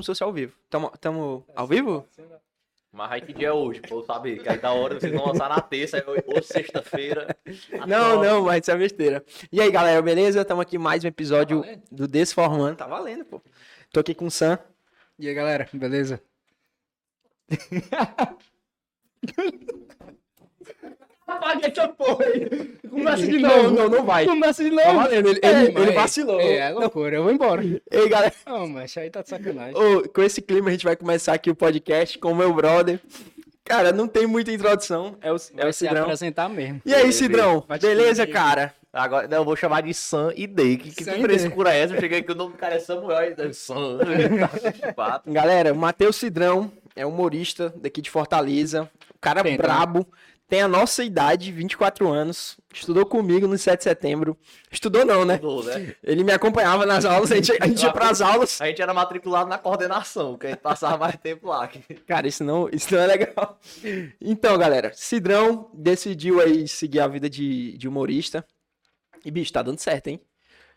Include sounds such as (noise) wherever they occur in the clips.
como se fosse ao vivo. Tamo, tamo ao vivo? Mas aí que dia é hoje, pra eu saber. Que aí da hora vocês vão lançar na terça, aí hoje sexta-feira. Não, não, mas isso é besteira. E aí, galera, beleza? Estamos aqui mais um episódio Tá do Desformando. Tá valendo, pô. Tô aqui com o Sam. E aí, galera, beleza? (laughs) Apaga essa porra aí. Começa de Não, novo. não, não vai. Começa de novo. Tá valendo, ele, É, ele, vacilou. É, é loucura, eu vou embora. Ei, galera, Não, mas aí tá de sacanagem. ô, com esse clima a gente vai começar aqui o podcast com o meu brother. Cara, não tem muita introdução. É o, é Vai o se Cidrão. apresentar mesmo. E aí, Cidrão? Vai te Beleza, cara? Agora, não, eu vou chamar de Sam e Day. Que, que frescura é essa? Eu cheguei aqui, o nome do cara é Samuel. e Sam. (laughs) Galera, o Matheus Cidrão é humorista daqui de Fortaleza. O cara Tenta, brabo. Tem a nossa idade, 24 anos. Estudou comigo no 7 de setembro. Estudou não, né? Mudou, né? Ele me acompanhava nas aulas, a gente, a gente ia pras (laughs) aulas. A gente era matriculado na coordenação, que a gente passava mais tempo lá. Cara, isso não, isso não é legal. Então, galera, Cidrão decidiu aí seguir a vida de, de humorista. E, bicho, tá dando certo, hein?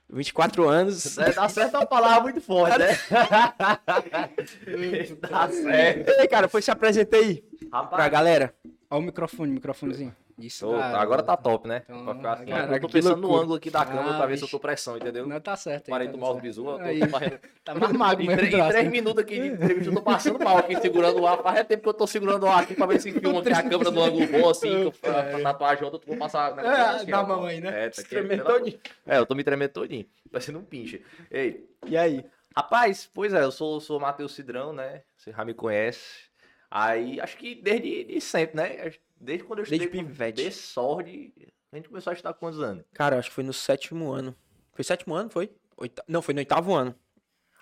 24 anos. É, Dá certo é uma palavra muito forte, né? (laughs) Dá certo. Ei, cara, foi se apresenta aí pra Rapaz, galera. Ó o microfone, microfonezinho. Isso. Ah, agora tá top, né? Então, Pra ficar assim. caraca, eu tô pensando no loucura. ângulo aqui da câmera Ah, pra ver se eu tô pressão, entendeu? Não tá certo. aí, Parei tá de tomar os bisu, eu Aí, tô fazendo... Tá mais magro Em, mesmo. três- em braço, três né? minutos aqui de entrevista, eu tô passando mal aqui, segurando o ar. Faz é tempo que eu tô segurando o ar aqui pra ver se (laughs) filma aqui a câmera no ângulo bom, assim, que eu, (laughs) pra, pra tatuar junto, eu vou passar... né, É, assim, dá ó. a mão aí, né? É, tá Tremendo todinho. É, eu tô me tremendo todinho, parecendo um pinche. Ei, E aí? rapaz, pois é, eu sou, sou Matheus Cidrão, né? Você já me conhece. Aí, acho que desde de sempre, né? Desde quando eu Desde estudei com pivete. Desorde, a gente começou a estudar quantos anos? Cara, acho que foi no sétimo ano. Foi sétimo ano, foi? Oita... Não, foi no oitavo ano.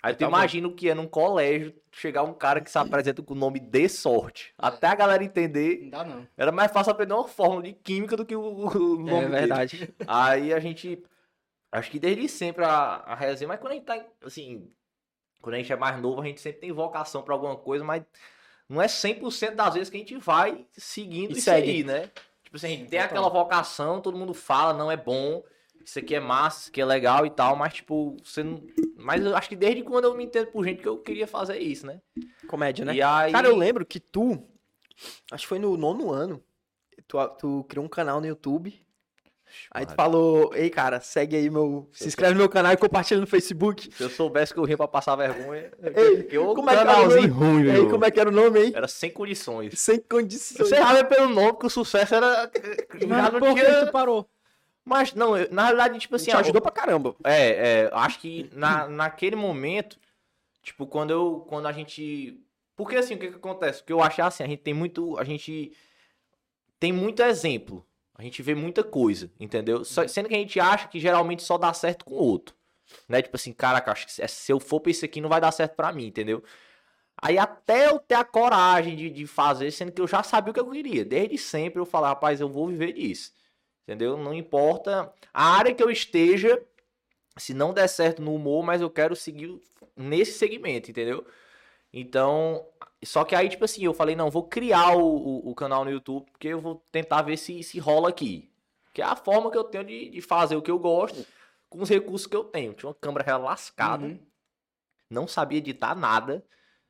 Aí tu imagina o que é num colégio chegar um cara que se apresenta com o nome de sorte. Até a galera entender, Não dá, não. era mais fácil aprender uma fórmula de química do que o, o nome É dele. verdade. Aí a gente, acho que desde sempre a, a resenha, mas quando a gente tá, assim, quando a gente é mais novo, a gente sempre tem vocação pra alguma coisa, mas não é 100% das vezes que a gente vai seguindo E isso segue. aí, né? Tipo assim, a gente tem aquela vocação, todo mundo fala, não é bom, isso aqui é massa, isso aqui é legal e tal, mas tipo, você não... Mas eu acho que desde quando eu me entendo por gente que eu queria fazer isso, né? Comédia, né? Aí... Cara, eu lembro que tu, acho que foi no nono ano, tu, tu criou um canal no YouTube. Aí tu falou, ei, cara, segue aí meu. Se inscreve no meu canal e compartilha no Facebook. Se eu soubesse que eu ria pra passar vergonha, Ei, eu como é que era o nome? ruim, E meu. como é que era o nome aí? Era sem condições. Sem condições. Você já vê pelo nome que o sucesso era. Já Mas não por que tu parou? Mas não, eu- na realidade, tipo assim, te ó, ajudou pra caramba. É, é, acho que na, naquele momento, tipo, quando eu. Quando a gente. Porque assim, o que que acontece? O que eu acho é assim, a gente tem muito. A gente tem muito exemplo. A gente vê muita coisa, entendeu? Só- sendo que a gente acha que geralmente só dá certo com o outro. Né? Tipo assim, caraca, acho que se se eu for pra isso aqui não vai dar certo pra mim, entendeu? Aí até eu ter a coragem de, de fazer, sendo que eu já sabia o que eu queria. Desde sempre eu falava, rapaz, eu vou viver disso. Entendeu? Não importa a área que eu esteja, se não der certo no humor, mas eu quero seguir nesse segmento, entendeu? Então, só que aí, tipo assim, eu falei, não, vou criar o, o, o canal no YouTube, porque eu vou tentar ver se, se rola aqui. Que é a forma que eu tenho de, de fazer o que eu gosto com os recursos que eu tenho. Tinha uma câmera lascada, Uhum. não sabia editar nada.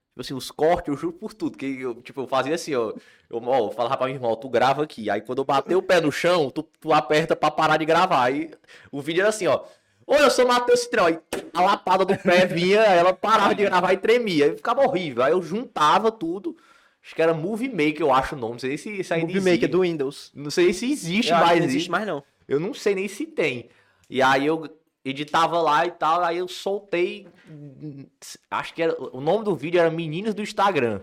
Tipo assim, os cortes, eu juro por tudo. Que eu, tipo, eu fazia assim, ó. Eu, ó, eu falava pra minha irmã, ó, tu grava aqui. Aí quando eu bater o pé no chão, tu, tu aperta pra parar de gravar. Aí o vídeo era assim, ó. Oi, eu sou Matheus Citrão. Aí a lapada do pé vinha, ela parava de gravar e tremia. Aí ficava horrível. Aí eu juntava tudo. Acho que era Movie Maker, eu acho o nome. Não sei se, se ainda Movie Maker do Windows. Não sei se existe Eu mais não isso. existe mais não. Eu não sei nem se tem. E aí eu editava lá e tal, aí eu soltei. Acho que era. O nome do vídeo era Meninos do Instagram.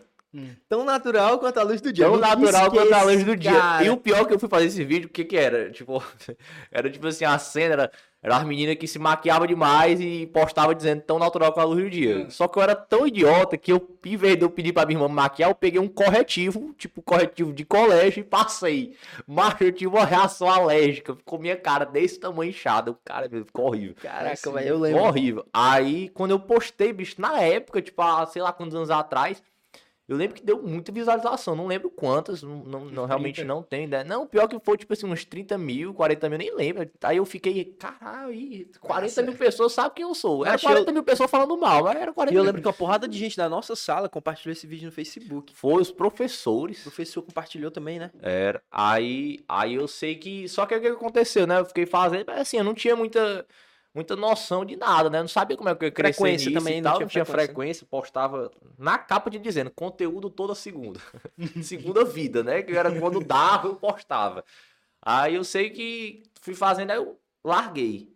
Tão natural quanto a luz do dia. Tão natural quanto a luz do dia. cara. E o pior que eu fui fazer esse vídeo, o que que era? Tipo, (laughs) era tipo assim, a cena era, era as meninas que se maquiavam demais e postava dizendo tão natural com a luz do dia. Hum. Só que eu era tão idiota que eu, em vez de eu pedir pra minha irmã me maquiar, eu peguei um corretivo, tipo corretivo de colégio e passei. Mas eu tive uma reação alérgica, ficou minha cara desse tamanho inchada. O cara ficou horrível. Caraca, Assim, velho, eu lembro. Horrível. Aí, quando eu postei, bicho, na época, tipo, há sei lá quantos anos atrás, Eu lembro que deu muita visualização, não lembro quantas, não, não, não- realmente não tem ideia. Não, pior que foi tipo assim, uns 30 mil, 40 mil, nem lembro. Aí eu fiquei, caralho, ih, 40 mil pessoas sabem quem eu sou. Era Mas 40 mil pessoas falando mal, mas era 40 E eu mil. lembro que uma porrada de gente da nossa sala compartilhou esse vídeo no Facebook. Foi os O professores. professor compartilhou também, né? Era. Aí, aí eu sei que. Só que o que aconteceu, né? Eu fiquei fazendo, mas assim, eu não tinha muita, muita noção de nada, né? Eu não sabia como é que eu ia crescer Frequência também, não tal. tinha Não tinha frequência. frequência, postava na capa de dizendo conteúdo toda segunda. (laughs) segunda vida, né? Que era quando dava, eu postava. Aí eu sei que fui fazendo, aí eu larguei.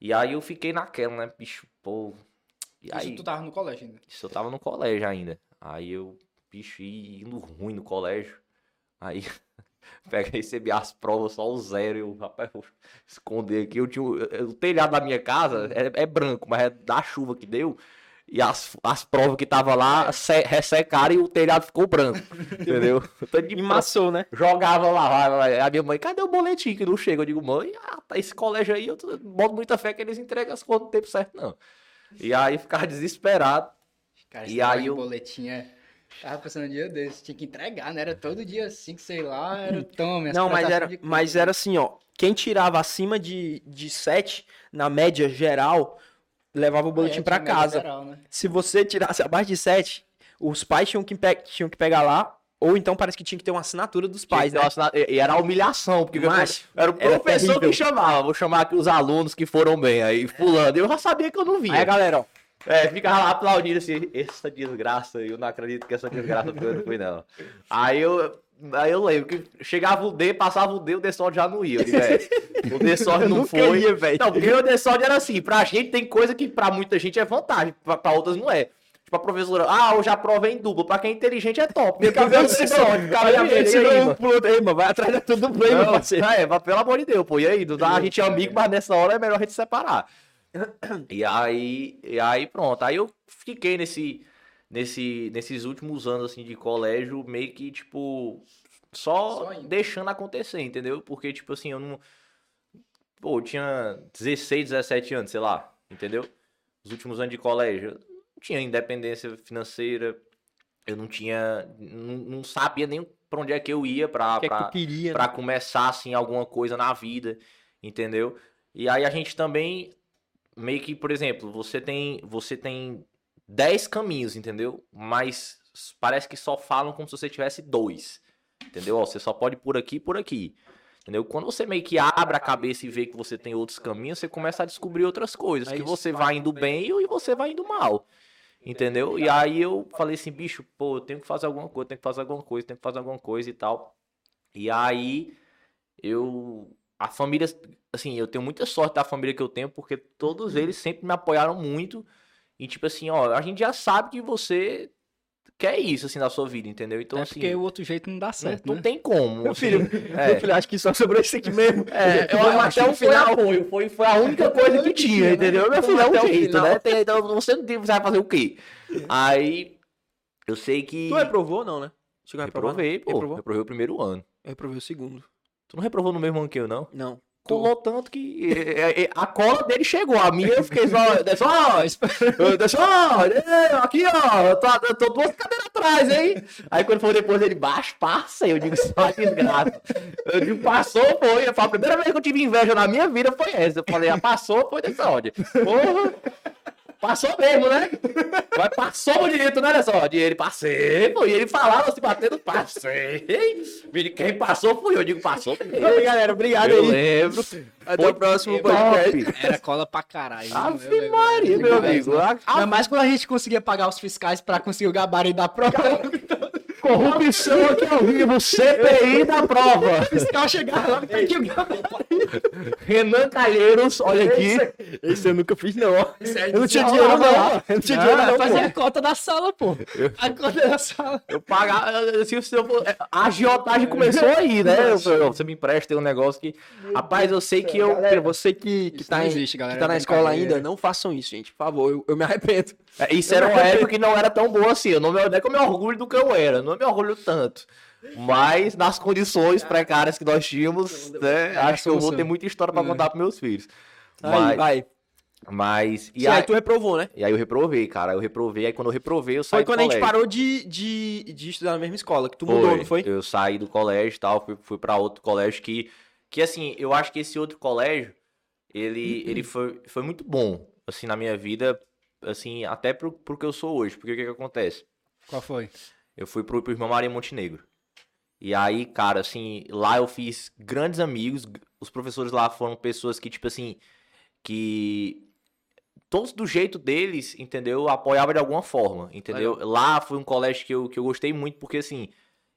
E aí eu fiquei naquela, né? Bicho, pô. E aí, Isso tu tava no colégio ainda. isso eu tava no colégio ainda. Aí eu, bicho, indo ruim no colégio. Aí (laughs) pega recebi as provas só o zero. Eu, rapaz, vou esconder aqui. Eu tinha, o- eu- o telhado da minha casa é, é branco, mas é da chuva que deu. E as, as provas que tava lá se, ressecaram e o telhado ficou branco. (laughs) Entendeu? De Emassou, né? Jogava lá, vai, vai. A minha mãe, cadê o boletim que não chega? Eu digo, mãe, ah, tá esse colégio aí, eu boto muita fé que eles entregam as coisas no tempo certo, não. E aí ficava desesperado. Cara, E aí eu- boletim é... Tava pensando um dia desse, tinha que entregar, né? Era todo dia assim, que sei lá, era tome. as Não, mas era, mas era assim, ó. Quem tirava acima de, de 7, na média geral, levava o boletim É, pra tinha média casa. geral, né? Se você tirasse abaixo de 7, os pais tinham que, tinham que pegar lá, ou então parece que tinha que ter uma assinatura dos pais, né? Nossa, e era a humilhação, porque Mas era o era professor terrível. que chamava. Vou chamar aqui os alunos que foram bem aí, fulano. Eu já sabia que eu não Aí a vinha. galera, ó. É, ficava lá aplaudindo assim, essa desgraça, eu não acredito que essa desgraça foi, não foi não. Aí eu, aí eu lembro que chegava o D, passava o D, o D-Sod já não ia. Eu digo, é, o D-Sod Eu não foi. ia, velho. Não, porque o D-Sod era assim, pra gente tem coisa que pra muita gente é vantagem, pra, pra outras não é. Tipo, a professora, ah, hoje a prova é em dupla, pra quem é inteligente é top. Meu cabelo de D-Sod, cabelo Aí, de aí, mano. pulou, ei, mano, vai atrás da tudo bem, meu parceiro. é, mas pelo amor de Deus, pô. E aí, a gente é amigo, mas nessa hora é melhor a gente separar. E aí, e aí pronto. Aí eu fiquei nesse, nesse, nesses últimos anos assim de colégio, meio que, tipo, só, deixando acontecer, entendeu? Porque, tipo assim, eu não. Pô, eu tinha 16, 17 anos, sei lá, entendeu? Os últimos anos de colégio. Eu não tinha independência financeira. Eu não tinha. Não, não sabia nem pra onde é que eu ia é que pra- queria? Pra começar assim alguma coisa na vida, entendeu? E aí a gente também meio que, por exemplo, você tem você tem 10 caminhos, entendeu? Mas parece que só falam como se você tivesse dois. Entendeu? Ó, você só pode ir por aqui e por aqui. Entendeu? Quando você meio que abre a cabeça e vê que você tem outros caminhos, você começa a descobrir outras coisas, Aí que você vai vai indo bem e você vai indo mal. Entendeu? E aí eu falei assim, bicho, pô, eu tenho que fazer alguma coisa, tenho que fazer alguma coisa, tenho que fazer alguma coisa e tal. E aí eu a família, assim, eu tenho muita sorte da família que eu tenho, porque todos eles sempre me apoiaram muito. E tipo assim, ó, a gente já sabe que você quer isso assim na sua vida, entendeu? Então é assim, porque o outro jeito não dá não, certo, não né? tem como. Meu assim. filho, É. meu filho, acho que só sobrou isso aqui mesmo. É, eu (laughs) que até o final apoio, foi, foi a única coisa que tinha, entendeu? Meu filho, é um o jeito, né? Tem- Então, você não tem, você vai fazer o quê? Aí, eu sei que... Tu reprovou ou não, né? Chegou a reprovar, não? Reprovei, pô. Reprovou? Reprovei o primeiro ano. Eu reprovei o segundo. Tu não reprovou no mesmo ano que eu, não? Não. Colou tanto que é, é, a cola dele chegou. A minha eu fiquei só. (laughs) Só, eu- só é, aqui, ó. Eu tô, duas cadeiras atrás, hein? Aí quando foi depois ele baixo, passa. Eu digo, só desgraça. Eu digo, passou, foi. Eu falo, a primeira vez que eu tive inveja na minha vida foi essa. Eu falei, ah, passou, foi dessa onde? Porra. Passou mesmo, né? Mas passou bonito, né, só? E ele passei, pô. E ele falava se batendo, passei. Quem passou fui eu. Eu digo, passou mesmo. Aí, galera, obrigado Eu aí. lembro. Até Foi o próximo podcast. Era cola pra caralho. Ave Eu Maria, meu amigo. Ainda mais quando a gente conseguia pagar os fiscais pra conseguir o gabarito da prova. (laughs) corrupção aqui ao vivo, CPI da prova. O fiscal chegava lá, tá aqui o. Renan Calheiros, olha aqui. Esse eu nunca fiz, não. é Eu não tinha dinheiro, não. Eu não tinha Ah, dinheiro, não. pô. a cota da sala, pô. A cota da sala. Eu pagava. Se eu for, a agiotagem começou aí, né? Eu você me empresta tem um negócio que. Rapaz, eu sei que eu. Galera, você que, que, tá, em- existe, galera, que tá na é escola ainda, não façam isso, gente. Por favor, eu, eu me arrependo. É, Isso era uma época que não era tão boa assim. Eu não, me, não é que eu me orgulho do que eu era, não me orgulho tanto. Mas nas condições precárias que nós tínhamos, né? Acho que eu vou ter muita história pra contar pros meus filhos. Mas- vai. Mas. E E aí aí, tu reprovou, né? e aí eu reprovei, cara. Eu reprovei. Aí quando eu reprovei, eu saí Foi do quando a gente parou de, de, de estudar na mesma escola, que tu mudou, não foi? Eu saí do colégio e tal, fui, fui para outro colégio que, que, assim, eu acho que esse outro colégio, ele, ele (clears throat) foi, foi muito bom, assim, na minha vida, assim, até pro, pro que eu sou hoje. Porque o que que acontece? Qual foi? Eu fui pro, pro Irmão Maria Montenegro. E aí, cara, assim, lá eu fiz grandes amigos. Os professores lá foram pessoas que, tipo assim, que todos do jeito deles, entendeu? Apoiava de alguma forma, entendeu? Lá foi um colégio que eu, que eu gostei muito, porque assim,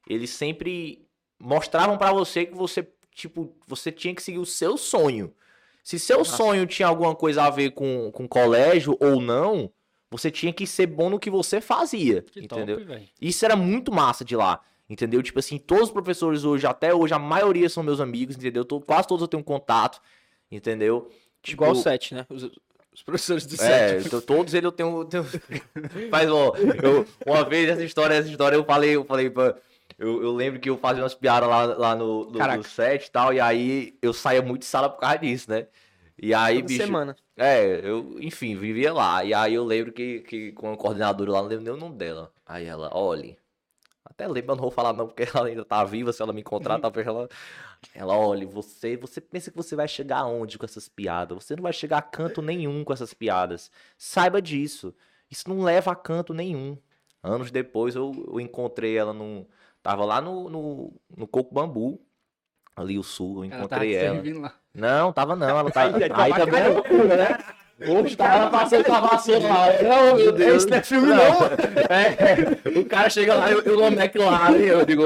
eles sempre mostravam pra você que você, tipo, você tinha que seguir o seu sonho. Se seu sonho tinha alguma coisa a ver com, com colégio ou não, você tinha que ser bom no que você fazia, Que entendeu? top. Isso era muito massa de lá. Entendeu? Tipo assim, todos os professores hoje, até hoje, a maioria são meus amigos, entendeu? Tô- quase todos eu tenho contato, entendeu? Tipo, Igual o 7, né? Os, os professores do 7. é, to- todos eles eu tenho. tenho... (laughs) Mas, ó, eu, uma vez essa história, essa história eu falei, eu falei pra. Eu, eu lembro que eu fazia umas piadas lá, lá no, no, no set e tal, e aí eu saía muito de sala por causa disso, né? E aí, Toda bicho. semana. É, eu, enfim, vivia lá. E aí eu lembro que, que com a coordenadora lá, não lembro nem o nome dela. Aí ela, olha. Até lembro, eu não vou falar não, porque (laughs) ela ainda tá viva, se ela me encontrar, talvez ela. (laughs) Ela, olha, você, você pensa que você vai chegar aonde com essas piadas? Você não vai chegar a canto nenhum com essas piadas. Saiba disso. Isso não leva a canto nenhum. Anos depois eu, eu encontrei ela num. Tava lá no, no, no Coco Bambu, ali o sul, eu Ela tava encontrei ela. lá. Não, tava não, ela tá. (laughs) Aí, Aí também é loucura, né? Hoje tava passando com a lá. Não, meu Deus. Esse não é filme, Não. não. É, o cara chega lá, eu, eu no McLaren, eu digo,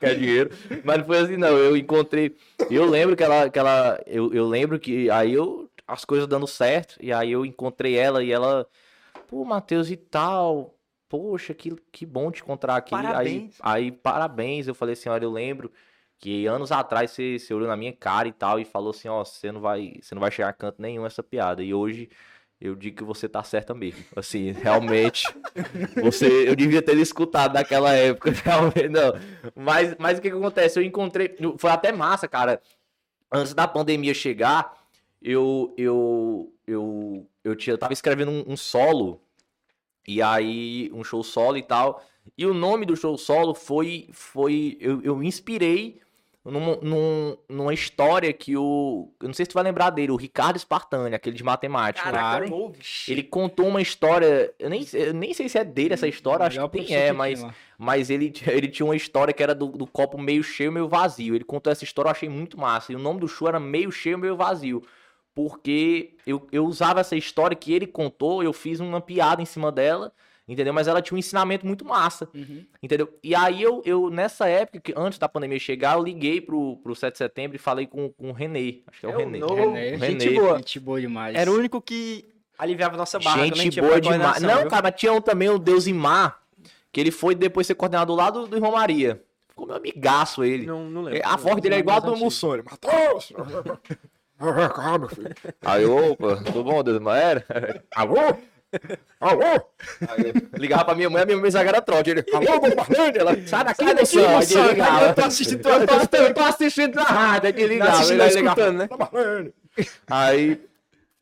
quer dinheiro. Mas não foi assim, não. Eu encontrei. Eu lembro que ela. Que ela eu, eu lembro que aí eu. As coisas dando certo. E aí eu encontrei ela e ela. Pô, Matheus e tal. Poxa, que, que bom te encontrar aqui. Parabéns. Aí, aí, parabéns. Eu falei assim, olha, eu lembro que anos atrás você, você olhou na minha cara e tal e falou assim, ó, você não vai, você não vai chegar a canto nenhum essa piada. E hoje eu digo que você tá certa mesmo. Assim, (laughs) realmente, você, eu devia ter escutado naquela época, (laughs) realmente, não. Mas, mas o que que acontece? Eu encontrei, foi até massa, cara. Antes da pandemia chegar, eu, eu, eu, eu, tinha, eu tava escrevendo um, um solo, e aí, um show solo e tal. E o nome do show solo foi, foi eu, eu me inspirei num, num- numa história que o, eu não sei se tu vai lembrar dele, o Ricardo Spartani, aquele de matemática. Caraca, ouvi. Ele contou uma história, eu nem, eu nem sei se é dele essa história, acho que nem é, mas, mas ele, ele tinha uma história que era do, do copo meio cheio, meio vazio. Ele contou essa história, eu achei muito massa. E o nome do show era Meio Cheio, Meio Vazio. Porque eu, eu usava essa história que ele contou, eu fiz uma piada em cima dela, entendeu? Mas ela tinha um ensinamento muito massa, Uhum. entendeu? E aí eu, eu nessa época, que antes da pandemia chegar, eu liguei pro, pro 7 de setembro e falei com, com o Renê. Acho que é o É o Renê. René. Gente boa. Gente boa demais. Era o único que aliviava a nossa barra. Gente boa demais. Não, viu? cara, mas tinha um também, o Deusimar, que ele foi depois ser coordenador lá do, do Irmão Maria. Ficou meu amigaço ele. Não, não lembro. A voz dele é igual a do. Mussone. Matheus! (laughs) Calma, filho. Aí, opa, tudo bom, Deusimar? Era? Alô? Alô? Aí, eu ligava pra minha mãe, a minha mãe já era trote. Ele, alô, Bombardante? Ela, sai daqui, Sai daqui, moção. Eu tô assistindo tua- Eu tô assistindo- eu tô assistindo na rádio, aí Não desligava. assistindo, Ele não ligava, escutando, né? Aí,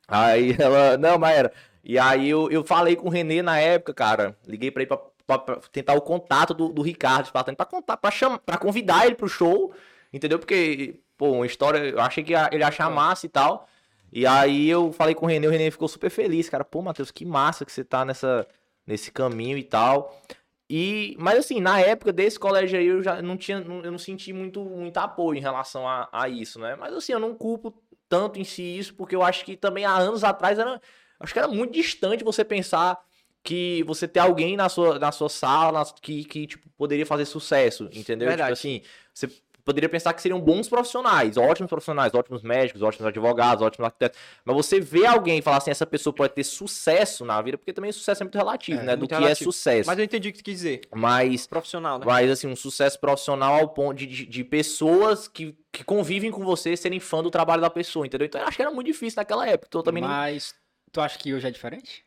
aí ela, não, mas era. E aí eu, eu falei com o Renê na época, cara. Liguei pra ele pra, pra- pra tentar o contato do, do Ricardo Spartani, pra contar, pra, chamar, pra convidar ele pro show, entendeu? Porque, pô, uma história, eu achei que ele achar massa e tal. E aí eu falei com o Renê, o Renê ficou super feliz, cara. Pô, Matheus, que massa que você tá nessa, nesse caminho e tal. E, mas assim, na época desse colégio aí, eu já não tinha, eu não senti muito, muito apoio em relação a, a isso, né? Mas assim, eu não culpo tanto em si isso, porque eu acho que também há anos atrás era, acho que era muito distante você pensar que você ter alguém na sua, na sua sala nas- que, que tipo, poderia fazer sucesso, entendeu? Verdade. Tipo assim, você poderia pensar que seriam bons profissionais, ótimos profissionais, ótimos médicos, ótimos advogados, ótimos arquitetos, mas você vê alguém e falar assim, essa pessoa pode ter sucesso na vida, porque também sucesso é muito relativo, É, né? Do muito que é relativo. sucesso. Mas eu entendi o que tu quis dizer. Mas Profissional, né? mas, assim, um sucesso profissional ao ponto de, de, de pessoas que, que convivem com você serem fã do trabalho da pessoa, entendeu? Então eu acho que era muito difícil naquela época. Então também não... Mas tu acha que hoje é diferente?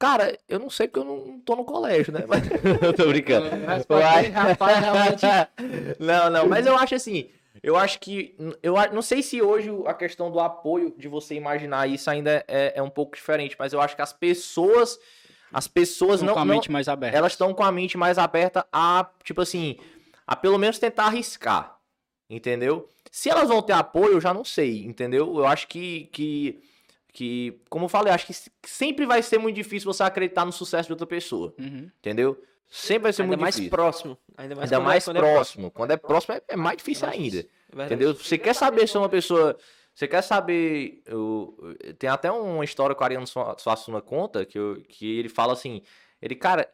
Cara, eu não sei porque eu não tô no colégio, né? (laughs) Mas... eu tô brincando. Mas rapaz, realmente. (laughs) não, não, mas eu acho assim. Eu acho que. Eu não sei se hoje a questão do apoio, de você imaginar isso ainda é, é um pouco diferente, mas eu acho que as pessoas. As pessoas Estão não. com a não- mente mais aberta. elas estão com a mente mais aberta a, tipo assim, a pelo menos tentar arriscar. Entendeu? Se elas vão ter apoio, eu já não sei, entendeu? Eu acho que. que que, como eu falei, acho que se- sempre vai ser muito difícil você acreditar no sucesso de outra pessoa, Uhum. entendeu? Sempre vai ser Ainda muito mais difícil. próximo. Ainda mais, Ainda quando é- mais quando é próximo. Quando é próximo é, é mais difícil Mais ainda. difícil. É. Entendeu? Você quer saber se é uma pessoa. Você quer saber. eu- tem até uma história que o Ariano Sua- Suassuna conta, que, eu- que ele fala assim. Ele, cara,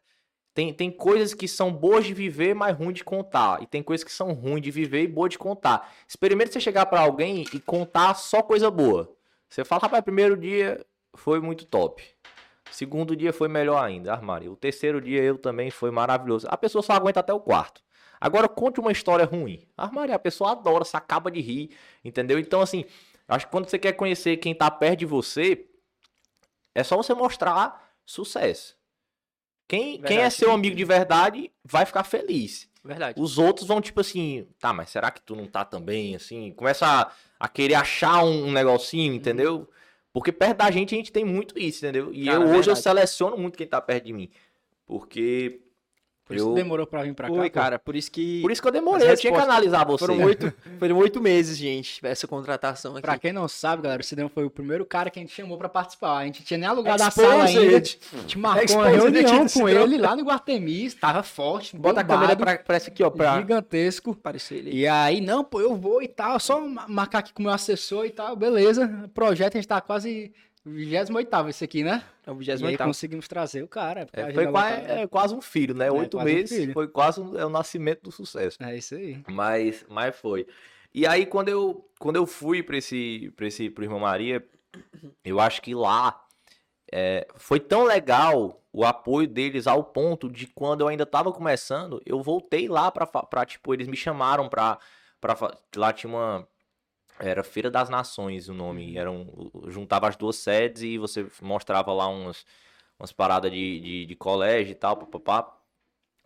tem, tem coisas que são boas de viver, mas ruim de contar. E tem coisas que são ruins de viver e boas de contar. Experimente você chegar pra alguém e contar só coisa boa. Você fala, rapaz, primeiro dia foi muito top. Segundo dia foi melhor ainda, armário. O terceiro dia eu também foi maravilhoso. A pessoa só aguenta até o quarto. Agora conte uma história ruim. Armário, a pessoa adora, se acaba de rir, entendeu? Então, assim, acho que quando você quer conhecer quem tá perto de você, é só você mostrar sucesso. Quem, quem é seu amigo de verdade vai ficar feliz. Verdade. Os outros vão, tipo assim, tá, mas será que tu não tá também, assim? Começa a, a querer achar um, um negocinho, Uhum. entendeu? Porque perto da gente a gente tem muito isso, entendeu? E Cara, eu hoje eu verdade. seleciono muito quem tá perto de mim. Porque. Por isso eu... que demorou pra vir pra cá. Foi, pô. cara. Por isso que. Por isso que eu demorei, eu tinha que analisar você. Foram oito, (laughs) foram oito meses, gente, essa contratação aqui. Pra quem não sabe, galera, o Cidrão foi o primeiro cara que a gente chamou pra participar. A gente tinha nem alugado a Exposed. sala ainda. A gente marcou uma Exposed aqui reunião do com ele lá no Guartemi. Tava forte, Bota a bombado, câmera pra, pra essa aqui, ó, pra gigantesco. aparecer ele. E aí, não, pô, eu vou e tal. Só ma- marcar aqui com o meu assessor e tal. Beleza. Projeto, a gente tá quase 28 esse aqui, né? É o E 28 aí conseguimos trazer o cara. É, foi qua- lotada. é quase um filho, né? É, Oito quase um meses filho. foi quase um- é o nascimento do sucesso. É isso aí. Mas, mas foi. E aí, quando eu, quando eu fui pra esse, pra esse pro Irmão Maria, eu acho que lá é, foi tão legal o apoio deles ao ponto de quando eu ainda tava começando, eu voltei lá pra tipo, eles me chamaram pra. fa- Lá tinha uma. Era Feira das Nações o nome. Era um, juntava as duas sedes e você mostrava lá umas, umas paradas de, de, de colégio e tal, papapá.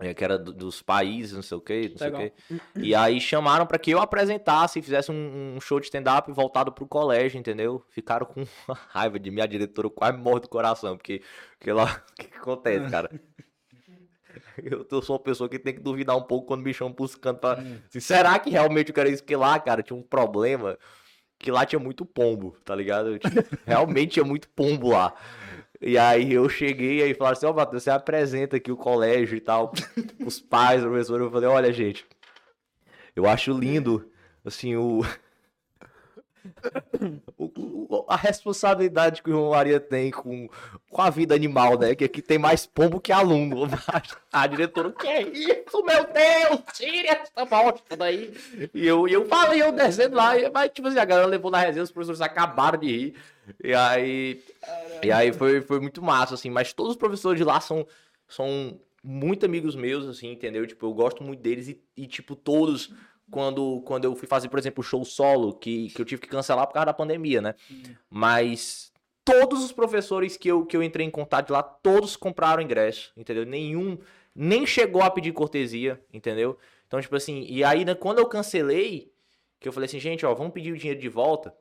É, que era do- dos países, não sei o que, não sei o que. E aí chamaram pra que eu apresentasse e fizesse um, um show de stand-up voltado pro colégio, entendeu? Ficaram com (laughs) raiva de mim, a diretora quase morre do coração, porque, porque lá, (laughs) o que, que acontece, cara? (laughs) (laughs) Eu, eu sou uma pessoa que tem que duvidar um pouco quando me chamam pros cantos pra... assim, será que realmente eu quero isso? Porque lá, cara, tinha um problema que lá tinha muito pombo, tá ligado? Tinha- (laughs) realmente tinha muito pombo lá. E aí eu cheguei aí falaram assim, ó, Matheus, você apresenta aqui o colégio e tal, os pais, o professor, eu falei, olha, gente, eu acho lindo, assim, o... o- o- a responsabilidade que o irmão Maria tem com, com a vida animal, né? Que aqui tem mais pombo que aluno. (laughs) A diretora, o que é isso, meu Deus? Tire essa bosta daí. E eu, e eu falei, eu descendo lá, mas tipo assim, a galera levou na resenha, os professores acabaram de rir. E aí, e aí foi, foi muito massa, assim. Mas todos os professores de lá são, são muito amigos meus, assim, entendeu? Tipo, eu gosto muito deles e, e, tipo, todos, quando, quando eu fui fazer, por exemplo, o show solo, que, que eu tive que cancelar por causa da pandemia, né? Mas todos os professores que eu, que eu entrei em contato lá, todos compraram ingresso, entendeu? Nenhum nem chegou a pedir cortesia, entendeu? Então, tipo assim, e aí, né, quando eu cancelei, que eu falei assim, gente, ó, vamos pedir o dinheiro de volta.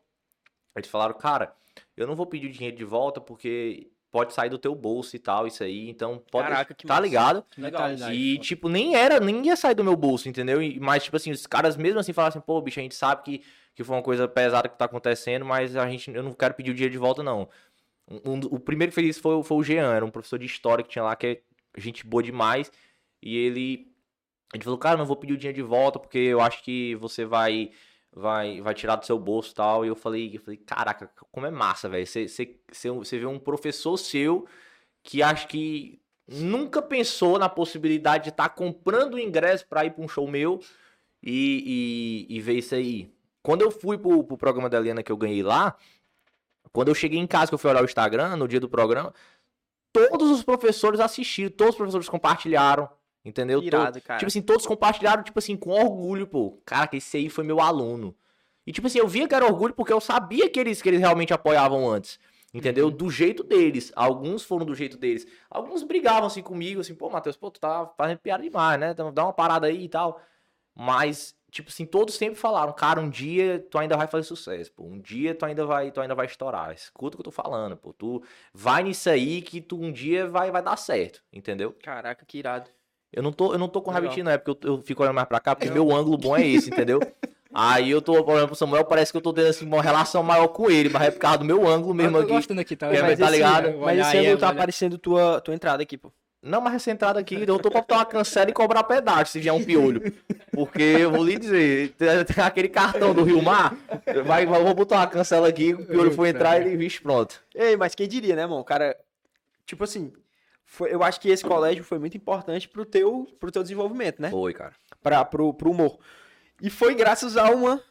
Eles falaram, cara, eu não vou pedir o dinheiro de volta porque pode sair do teu bolso e tal, isso aí, então pode. Caraca, que tá massa. ligado? Legal. E, tipo, nem era, nem ia sair do meu bolso, entendeu? E- Mas, tipo assim, os caras mesmo assim falaram assim, pô, bicho, a gente sabe que, que foi uma coisa pesada que tá acontecendo, mas a gente, eu não quero pedir o dinheiro de volta, não. Um- um- o primeiro que fez isso foi, o- foi o Jean, era um professor de história que tinha lá, que é gente boa demais. E ele, gente falou, cara, não vou pedir o dinheiro de volta, porque eu acho que você vai vai vai tirar do seu bolso e tal. E eu falei, eu falei caraca, como é massa, velho. Você, vê um professor seu que acho que nunca pensou na possibilidade de estar comprando o ingresso para ir para um show meu e, e, e ver isso aí. Quando eu fui pro, pro programa da Helena que eu ganhei lá, quando eu cheguei em casa, que eu fui olhar o Instagram, no dia do programa, todos os professores assistiram, todos os professores compartilharam, entendeu? Irado, cara. Tipo assim, todos compartilharam, tipo assim, com orgulho, pô. Caraca, esse aí foi meu aluno. E tipo assim, eu via que era orgulho porque eu sabia que eles, que eles realmente apoiavam antes. Entendeu? Do jeito deles. Alguns foram do jeito deles. Alguns brigavam assim comigo, assim, pô, Matheus, pô, tu tá fazendo piada demais, né? Então, Dá uma parada aí e tal. Mas, tipo assim, todos sempre falaram, cara, um dia tu ainda vai fazer sucesso, pô. Um dia tu ainda vai, tu ainda vai estourar. Escuta o que eu tô falando, pô. Tu vai nisso aí que tu um dia vai, vai dar certo, entendeu? Caraca, que irado. Eu não tô, eu não tô com ti, não, é porque eu, eu fico olhando mais pra cá, porque meu ângulo bom é esse, entendeu? (laughs) Aí eu tô olhando pro Samuel, parece que eu tô tendo assim, uma relação maior com ele, mas é por causa do meu ângulo mesmo eu tô aqui. gostando aqui, tá? É, mas tá ligado? Mas esse ângulo tá olhar. aparecendo tua, tua entrada aqui, pô. Não, mas recentrado aqui, eu tô pra botar uma cancela e cobrar pedágio se vier um piolho. Porque eu vou lhe dizer, tem aquele cartão do Rio Mar, vai, vai- eu vou botar uma cancela aqui, o piolho for entrar e ele vixe, pronto. Ei, mas quem diria, né, irmão? Cara, tipo assim, foi- eu acho que esse colégio foi muito importante pro teu, pro teu desenvolvimento, né? Foi, cara. Pra, pro, pro humor. E foi graças a uma,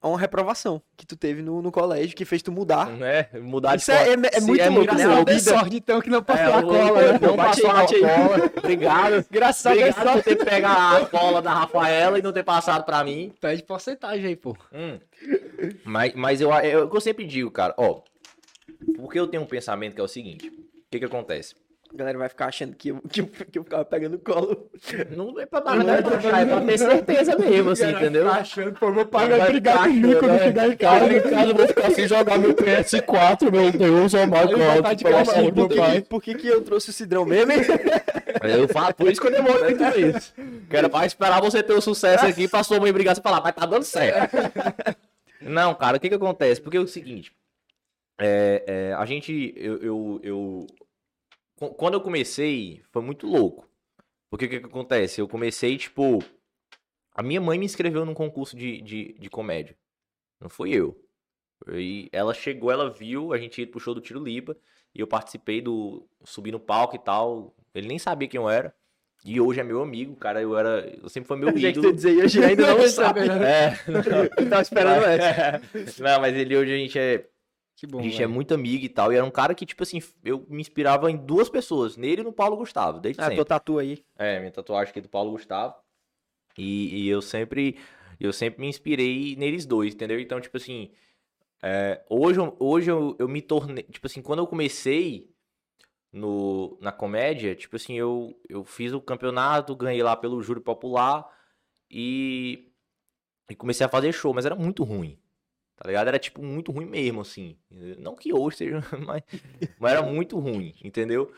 a uma reprovação que tu teve no, no colégio, que fez tu mudar. Né? Mudar de Isso é, é, é Se muito é louco, né? vida- sorte, então, que não passou É, a eu- cola, né? Não Bate passou a cola. Obrigado. Graças a Deus, Obrigado por ter pegado a cola da Rafaela e não ter passado pra mim. pede porcentagem aí, pô. Hum. Mas, mas eu, é o que eu sempre digo, cara, ó. Porque eu tenho um pensamento que é o seguinte: o que que acontece? A galera vai ficar achando que eu, (laughs) que eu, que eu ficava pegando colo. Não é pra dar nada pra achar, é pra ter certeza mesmo, assim, entendeu? Tá achando, pô, meu Vai pai vai brigar ficar comigo quando chegar em casa. em casa eu vou ficar sem jogar meu PS4, meu Deus, vai castigo, amor de Por que, que- eu trouxe o Cidrão mesmo? hein? Eu falo, por isso que eu demoro muito isso. Que era pra esperar você ter o sucesso aqui pra sua mãe brigar e falar, mas tá dando certo. Não, cara, o que que acontece? Porque é o seguinte, é, é, a gente, eu, eu, eu- quando eu comecei, foi muito louco. Porque o que que acontece? Eu comecei, tipo, a minha mãe me inscreveu num concurso de, de, de comédia. Não fui eu. E ela chegou, ela viu, a gente ia pro show do Tiro Lipa, e eu participei do, subi no palco e tal, ele nem sabia quem eu era. E hoje é meu amigo, cara, eu era, eu sempre foi meu (laughs) que ídolo. dizer hoje ainda não (laughs) sabe. É, Eu (laughs) tava esperando essa. não, mas ele hoje a gente é, Que bom, a gente é velho. muito amigo e tal. E era um cara que, tipo assim, eu me inspirava em duas pessoas, nele e no Paulo Gustavo, desde Ah, sempre. tua tatu aí. É, minha tatuagem aqui do Paulo Gustavo. E, e eu sempre eu sempre me inspirei neles dois, entendeu? Então, tipo assim, é, hoje, eu- hoje eu, eu me tornei, tipo assim, quando eu comecei no, na comédia, tipo assim, eu, eu fiz o campeonato, ganhei lá pelo júri popular e, e comecei a fazer show, mas era muito ruim. Tá ligado? Era tipo muito ruim mesmo, assim. Não que hoje seja, (laughs) mas, mas era muito ruim, entendeu?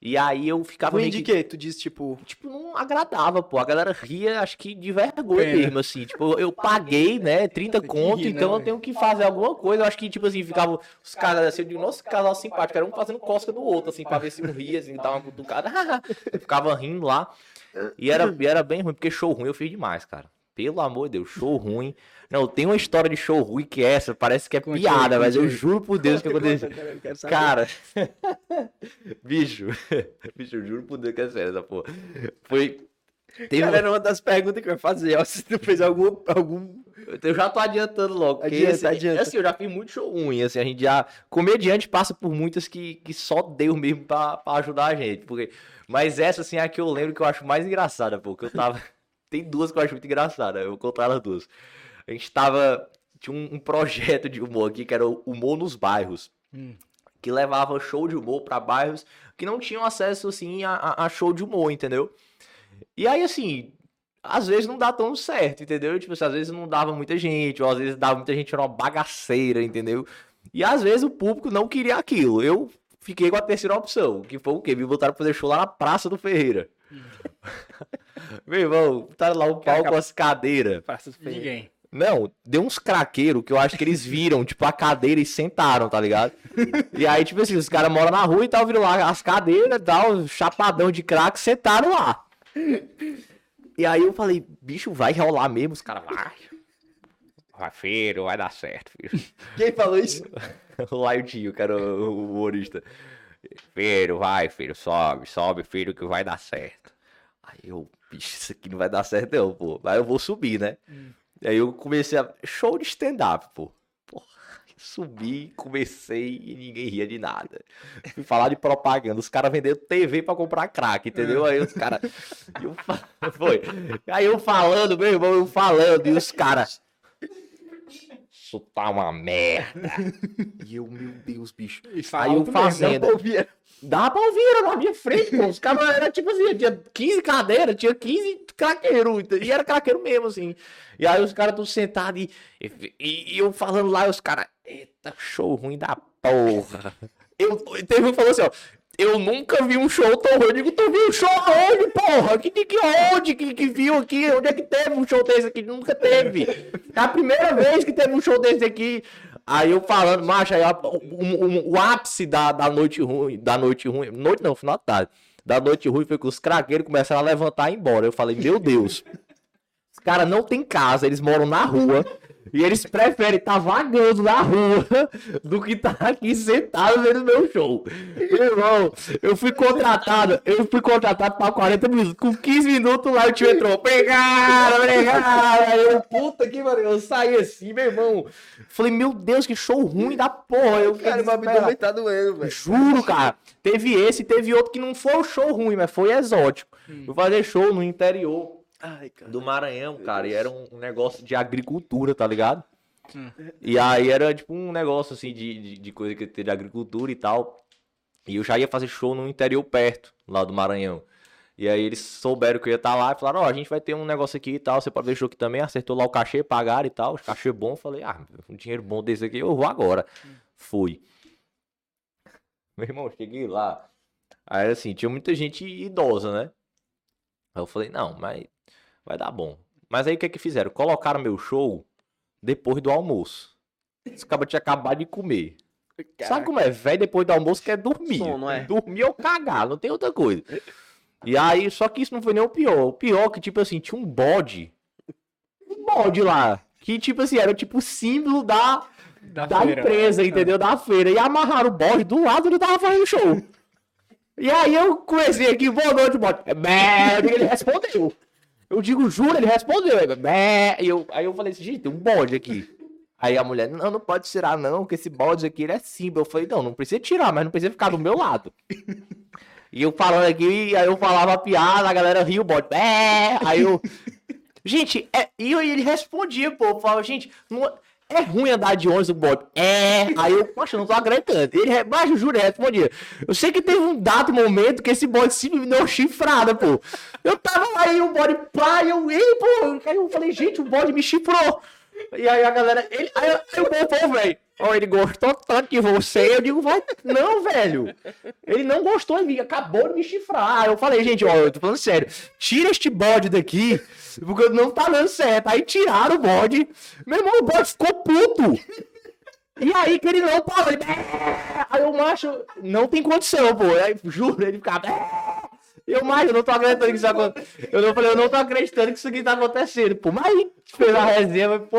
E aí eu ficava Ruim meio de que quê? Tu disse, tipo... tipo, não agradava, pô. A galera ria, acho que de vergonha Pena. mesmo, assim. Tipo, eu paguei, né, 30 conto, rir, né, então eu velho? tenho que fazer alguma coisa. Eu acho que, tipo assim, ficava os caras assim, eu digo, nossa, que casal simpático, era um fazendo cosca no outro, assim, pra ver se um ria, assim, dar uma cutucada. (laughs) eu ficava rindo lá. E era, e era bem ruim, porque show ruim eu fiz demais, cara. Pelo amor de Deus, show ruim. Não, tem uma história de show ruim que é essa, parece que é Conte aí, piada, mas conte eu aí. juro por Deus que aconteceu. Cara, (laughs) bicho, (laughs) bicho, eu juro por Deus que é sério essa porra. Foi. Teve Cara, era uma das perguntas que eu ia fazer, ó, (laughs) se tu fez algum, algum... Eu já tô adiantando logo. Porque, Adianta, assim, adianta. assim, eu já fiz muito show ruim, assim, a gente já... Comediante passa por muitas que, que só deu mesmo pra, pra ajudar a gente, porque... Mas essa, assim, é a que eu lembro que eu acho mais engraçada, pô, que eu tava... Tem duas que eu acho muito engraçada, eu vou contar elas duas. A gente tava... Tinha um, um projeto de humor aqui, que era o Humor nos Bairros, Hum. que levava show de humor pra bairros que não tinham acesso, assim, a, a- a show de humor, entendeu? E aí, assim, às vezes não dá tão certo, entendeu? Tipo assim, às vezes não dava muita gente, ou às vezes dava muita gente, era uma bagaceira, entendeu? E às vezes o público não queria aquilo. Eu fiquei com a terceira opção, que foi o quê? Me botaram pra fazer show lá na Praça do Ferreira. (laughs) Meu irmão, botaram lá o palco com as cadeiras. Ninguém. Não, deu uns craqueiros que eu acho que eles viram, (laughs) tipo, a cadeira e sentaram, tá ligado? E aí, tipo assim, os caras moram na rua e tal, viram lá as cadeiras e tal, chapadão de crack, sentaram lá. E aí eu falei, bicho, vai rolar mesmo? Os caras, vai. Vai, filho, vai dar certo, filho. Quem falou isso? (laughs) o Laio que era o, o humorista. Filho, vai, filho, sobe, sobe, filho, que vai dar certo. Aí eu, bicho, isso aqui não vai dar certo não, pô. Mas eu vou subir, né? E aí eu comecei a... Show de stand-up, pô. Porra, subi, comecei e ninguém ria de nada. Fui falar de propaganda, os caras vendendo TV pra comprar crack, entendeu? Aí os caras... (laughs) Foi. Aí eu falando, meu irmão, eu falando, e os caras... isso tá uma merda. e (laughs) eu, meu Deus, bicho. E Aí o alto mesmo, Fazenda. Dá pra ouvir. Dá pra ouvir, era na minha frente, pô. Os caras eram tipo assim, tinha 15 cadeiras, tinha 15 craqueiros, e era craqueiro mesmo, assim. E aí os caras todos sentados e, e, e eu falando lá, e os caras, eita, show ruim da porra. (laughs) Eu, teve um que falou assim, ó. Eu nunca vi um show tão ruim. Eu digo, tu viu um show aonde, porra? Que, que, onde que, que viu aqui? Onde é que teve um show desse aqui? Nunca teve. É a primeira vez que teve um show desse aqui. Aí eu falando, macho, aí o, o- ápice da, da noite ruim, da noite ruim, noite não, final da tarde, da noite ruim foi que os craqueiros começaram a levantar e ir embora. Eu falei, meu Deus, os caras não têm casa, eles moram na rua. E eles preferem estar vagando na rua do que estar aqui sentado vendo meu show. Meu irmão, eu fui contratado, eu fui contratado para 40 minutos. Com 15 minutos lá o tio entrou. Obrigado, obrigado. Aí eu, puta que pariu, eu saí assim, meu irmão. Falei, meu Deus, que show ruim da porra. Eu Cara, meu abdômen tá doendo, velho. Juro, cara. Teve esse, teve outro que não foi o show ruim, mas foi exótico. Fui fazer show no interior Ai, cara. do Maranhão, cara, e era um negócio de agricultura, tá ligado? E aí era tipo um negócio assim de, de, de coisa que tem de agricultura e tal. E eu já ia fazer show no interior perto, lá do Maranhão. E aí eles souberam que eu ia estar lá e falaram, ó, a gente vai ter um negócio aqui e tal, você pode ver show aqui também, acertou lá o cachê, pagaram e tal, cachê bom, falei, ah, um dinheiro bom desse aqui, eu vou agora. Fui. Meu irmão, cheguei lá. Aí assim, tinha muita gente idosa, né? Aí eu falei, não, mas vai dar bom. Mas aí o que é que fizeram? Colocaram meu show depois do almoço. Esse cara tinha acabado de comer. Sabe como é? Velho, depois do almoço quer dormir. Sono, é. Dormir ou cagar, não tem outra coisa. E aí, só que isso não foi nem o pior. O pior é que, tipo assim, tinha um bode. Um bode lá. Que, tipo assim, era tipo símbolo da, da, feira. empresa, entendeu? Da feira. E amarraram o bode do lado onde tava fazendo show. E aí eu comecei aqui, boa noite, bode. É, ele respondeu. Eu digo, juro, ele respondeu. Aí, e eu, aí eu falei assim, gente, tem um bode aqui. Aí a mulher, não, não pode tirar não, que esse bode aqui ele é símbolo. Eu falei, não, não precisa tirar, mas não precisa ficar do meu lado. E eu falando aqui, aí eu falava a piada, a galera ria o bode. Bé! Aí eu. Gente, é... e ele respondia, pô. Eu falava, gente, não... é ruim andar de ônibus o bode. É. Aí eu, poxa, não tô acreditando. Ele, re- mas eu juro, respondia. Eu sei que teve um dado momento que esse bode simplesmente deu chifrada, pô. Eu tava lá e o bode, pá, e eu, ei, pô. Aí eu falei, gente, o bode me chifrou. E aí a galera, ele, aí, aí o povo, velho. Ó, ele gostou tanto de você. Eu digo, vai, não, velho. Ele não gostou, ele acabou de me chifrar. Aí eu falei, gente, ó, eu tô falando sério. Tira este bode daqui, porque não tá dando certo. Aí tiraram o bode. Meu irmão, o bode ficou puto. E aí que ele não parou, ele... Aí o macho, não tem condição, pô. Aí, juro, ele ficava... Eu, macho, eu não tô acreditando que isso aconteceu. Eu não falei, eu não tô acreditando que isso aqui tá acontecendo, pô. Mas aí fez a resenha, mas, pô...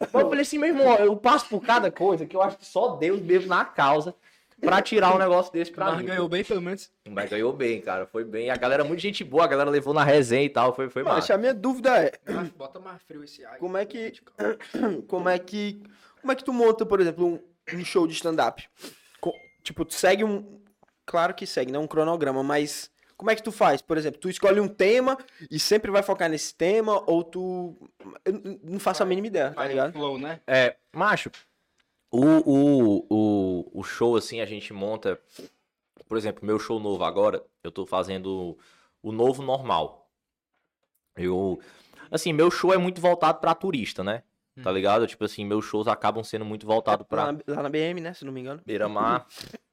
Eu falei assim, meu irmão, eu passo por cada coisa que eu acho que só Deus mesmo na causa pra tirar um negócio desse pra Mas mim. ganhou bem, pelo menos. Mas ganhou bem, cara. Foi bem. A galera, muito gente boa, a galera levou na resenha e tal. Foi, foi Mas massa. a minha dúvida é, Bota mais frio esse ai. como é que (coughs) como é que como é que tu monta, por exemplo, um, um show de stand-up? Co- Tipo, tu segue um claro que segue, não um cronograma, mas como é que tu faz? Por exemplo, tu escolhe um tema e sempre vai focar nesse tema ou tu eu não faço a mínima ideia, tá Vai ligado? flow, né? É, macho, o, o, o, o show, assim, a gente monta. Por exemplo, meu show novo agora, eu tô fazendo o novo normal. Eu. Assim, meu show é muito voltado pra turista, né? Tá ligado? Tipo assim, meus shows acabam sendo muito voltados pra. Lá na, lá na BM, né, se não me engano. Beira-mar. (laughs)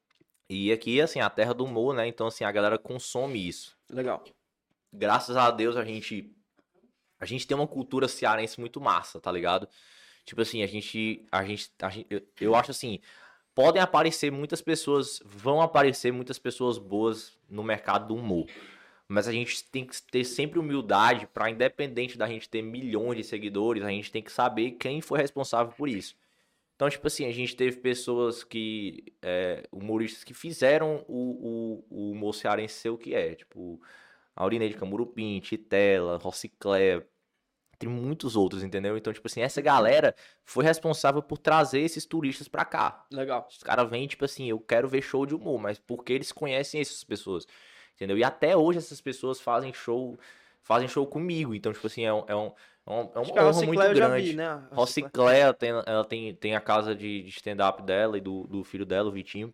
E aqui, assim, a terra do humor, né? Então, assim, a galera consome isso. Legal. Graças a Deus a gente. A gente tem uma cultura cearense muito massa, tá ligado? Tipo assim, a gente. A gente, a gente eu, eu acho assim. Podem aparecer muitas pessoas. Vão aparecer muitas pessoas boas no mercado do humor. Mas a gente tem que ter sempre humildade para, independente da gente ter milhões de seguidores, a gente tem que saber quem foi responsável por isso. Então, tipo assim, a gente teve pessoas que. é, humoristas que fizeram o, o, o humor cearense ser o que é. Tipo, Aurinei de Camurupim, Titela, Rociclé, entre muitos outros, entendeu? Então, tipo assim, essa galera foi responsável por trazer esses turistas pra cá. Legal. Os caras vêm, tipo assim, eu quero ver show de humor, mas porque eles conhecem essas pessoas, entendeu? E até hoje essas pessoas fazem show, fazem show comigo. Então, tipo assim, é um, é um, É um- é uma a honra muito eu grande. vi, né? Rociclé, ela tem, ela tem, tem a casa de, de stand-up dela e do, do filho dela, o Vitinho.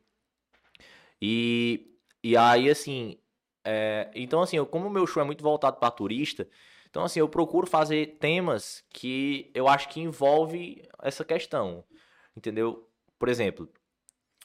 E, e aí, assim, é, então assim, eu- como o meu show é muito voltado para turista, então assim, eu procuro fazer temas que eu acho que envolve essa questão, entendeu? Por exemplo,